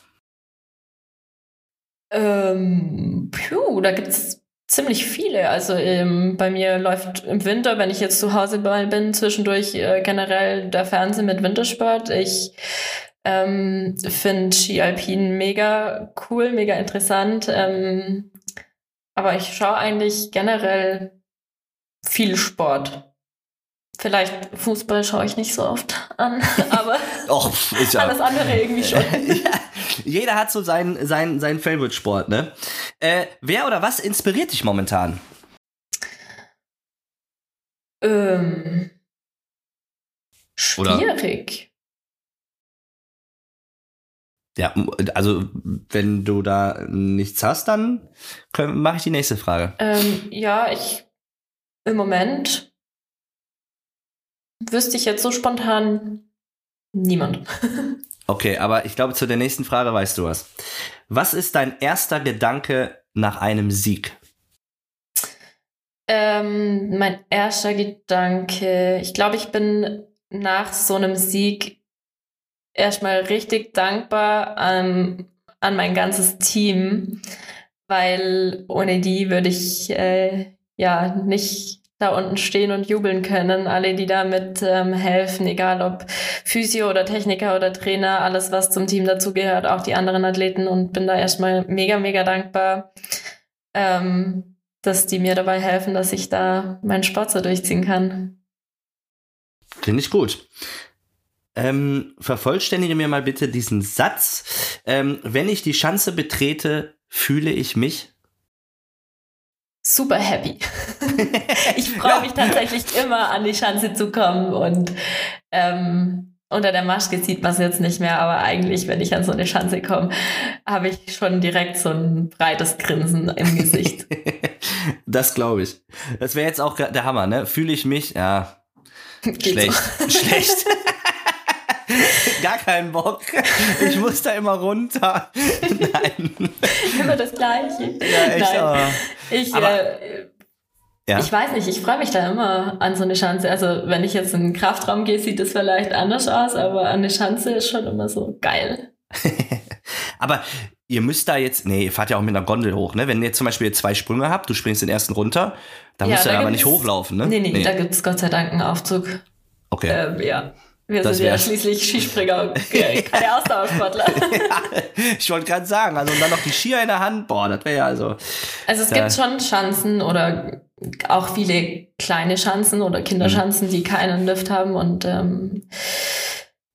Ähm, puh, da gibt's ziemlich viele. Also ähm, bei mir läuft im Winter, wenn ich jetzt zu Hause bin, zwischendurch äh, generell der Fernsehen mit Wintersport. Ich ähm, finde Ski Alpin mega cool, mega interessant. Ähm, aber ich schaue eigentlich generell viel Sport. Vielleicht Fußball schaue ich nicht so oft an, aber Och, alles andere irgendwie schon. Jeder hat so seinen sein, sein Favorite-Sport, ne? Äh, wer oder was inspiriert dich momentan? Ähm, schwierig. Ja, also wenn du da nichts hast, dann mache ich die nächste Frage. Ähm, ja, ich im Moment wüsste ich jetzt so spontan niemand. okay, aber ich glaube, zu der nächsten Frage weißt du was. Was ist dein erster Gedanke nach einem Sieg? Ähm, mein erster Gedanke, ich glaube, ich bin nach so einem Sieg erstmal richtig dankbar an, an mein ganzes Team, weil ohne die würde ich äh, ja nicht da unten stehen und jubeln können. Alle, die da mit ähm, helfen, egal ob Physio oder Techniker oder Trainer, alles, was zum Team dazugehört, auch die anderen Athleten und bin da erstmal mega, mega dankbar, ähm, dass die mir dabei helfen, dass ich da meinen Sport so durchziehen kann. Finde ich gut. Ähm, vervollständige mir mal bitte diesen Satz. Ähm, wenn ich die Schanze betrete, fühle ich mich super happy. ich freue mich tatsächlich immer an die Schanze zu kommen und ähm, unter der Maske sieht man es jetzt nicht mehr, aber eigentlich, wenn ich an so eine Schanze komme, habe ich schon direkt so ein breites Grinsen im Gesicht. das glaube ich. Das wäre jetzt auch der Hammer, ne? Fühle ich mich, ja. Geht schlecht. So. Schlecht. Gar keinen Bock. Ich muss da immer runter. Nein. Immer das Gleiche. Ja, echt. Nein. Aber, ich, aber, äh, ja. ich weiß nicht, ich freue mich da immer an so eine Schanze. Also, wenn ich jetzt in den Kraftraum gehe, sieht das vielleicht anders aus, aber an eine Schanze ist schon immer so geil. aber ihr müsst da jetzt, nee, ihr fahrt ja auch mit einer Gondel hoch, ne? Wenn ihr zum Beispiel zwei Sprünge habt, du springst den ersten runter, dann ja, musst du ja aber nicht hochlaufen, ne? Nee, nee, nee. da gibt es Gott sei Dank einen Aufzug. Okay. Ähm, ja. Wir das sind ja schließlich Skispringer, keine Ausdauersportler. ja, ich wollte gerade sagen, also und dann noch die Skier in der Hand, boah, das wäre ja also. Also es gibt schon Chancen oder auch viele kleine Chancen oder Kinderschanzen, mhm. die keinen Lift haben und ähm,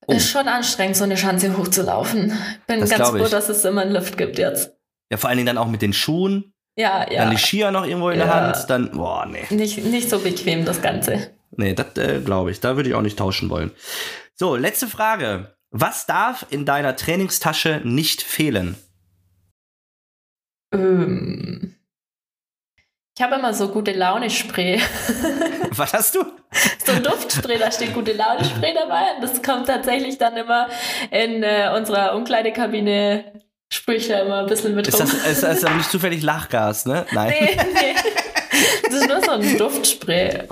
oh. ist schon anstrengend, so eine Schanze hochzulaufen. Bin das ganz froh, dass es immer einen Lift gibt jetzt. Ja, vor allen Dingen dann auch mit den Schuhen. Ja, ja. Dann die Skier noch irgendwo in ja. der Hand, dann, boah, nee. Nicht, nicht so bequem, das Ganze. Nee, das äh, glaube ich. Da würde ich auch nicht tauschen wollen. So, letzte Frage. Was darf in deiner Trainingstasche nicht fehlen? Ähm, ich habe immer so gute Laune-Spray. Was hast du? so ein Duftspray, da steht gute Laune-Spray dabei. Und das kommt tatsächlich dann immer in äh, unserer Umkleidekabine, sprühe ich da immer ein bisschen mit rum. Ist das, ist das nicht zufällig Lachgas, ne? Nein. Nee, nee. Das ist nur so ein Duftspray.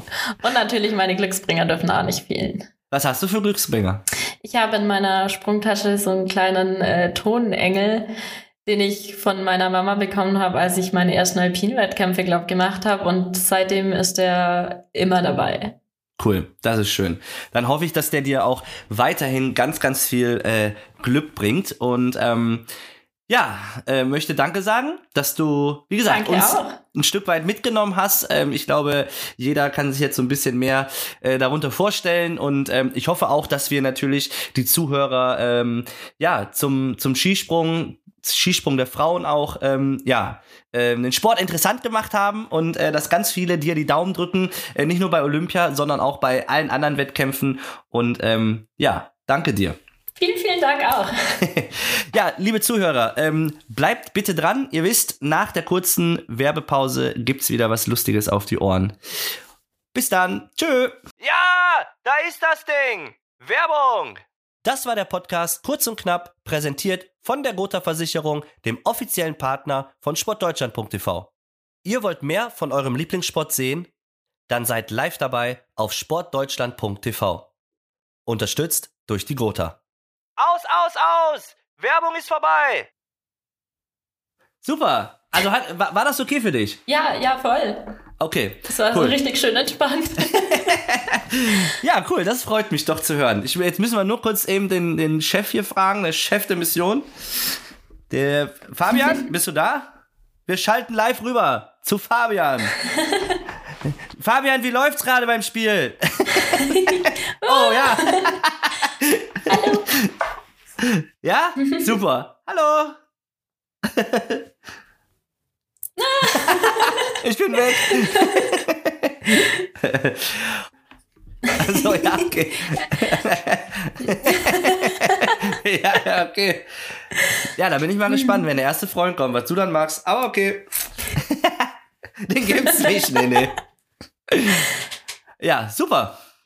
Und natürlich meine Glücksbringer dürfen auch nicht fehlen. Was hast du für Glücksbringer? Ich habe in meiner Sprungtasche so einen kleinen äh, Tonengel, den ich von meiner Mama bekommen habe, als ich meine ersten Alpin-Wettkämpfe, glaube gemacht habe. Und seitdem ist der immer dabei. Cool, das ist schön. Dann hoffe ich, dass der dir auch weiterhin ganz, ganz viel äh, Glück bringt. Und ähm, ja, äh, möchte Danke sagen, dass du, wie gesagt, Danke uns auch. ein Stück weit mitgenommen hast. Ähm, ich glaube, jeder kann sich jetzt so ein bisschen mehr äh, darunter vorstellen und ähm, ich hoffe auch, dass wir natürlich die Zuhörer ähm, ja zum zum Skisprung Skisprung der Frauen auch, ähm, ja, äh, den Sport interessant gemacht haben und äh, dass ganz viele dir die Daumen drücken, äh, nicht nur bei Olympia, sondern auch bei allen anderen Wettkämpfen. Und ähm, ja, danke dir. Vielen, vielen Dank auch. ja, liebe Zuhörer, ähm, bleibt bitte dran. Ihr wisst, nach der kurzen Werbepause gibt's wieder was Lustiges auf die Ohren. Bis dann. Tschö. Ja, da ist das Ding. Werbung. Das war der Podcast Kurz und Knapp, präsentiert von der Gotha Versicherung, dem offiziellen Partner von sportdeutschland.tv. Ihr wollt mehr von eurem Lieblingssport sehen? Dann seid live dabei auf sportdeutschland.tv. Unterstützt durch die Gotha. Aus, aus, aus! Werbung ist vorbei! Super. Also hat, war, war, das okay für dich? Ja, ja, voll. Okay. Das war cool. so richtig schön entspannt. ja, cool. Das freut mich doch zu hören. Ich, jetzt müssen wir nur kurz eben den, den Chef hier fragen, der Chef der Mission. Der Fabian, bist du da? Wir schalten live rüber zu Fabian. Fabian, wie läuft's gerade beim Spiel? oh ja. Hallo. Ja? Super. Hallo. ich bin weg. Also, ja, okay. ja, ja, okay. Ja, da bin ich mal gespannt, wenn der erste Freund kommt, was du dann magst. Aber okay. Den gibt's nicht, nee, nee. Ja, super.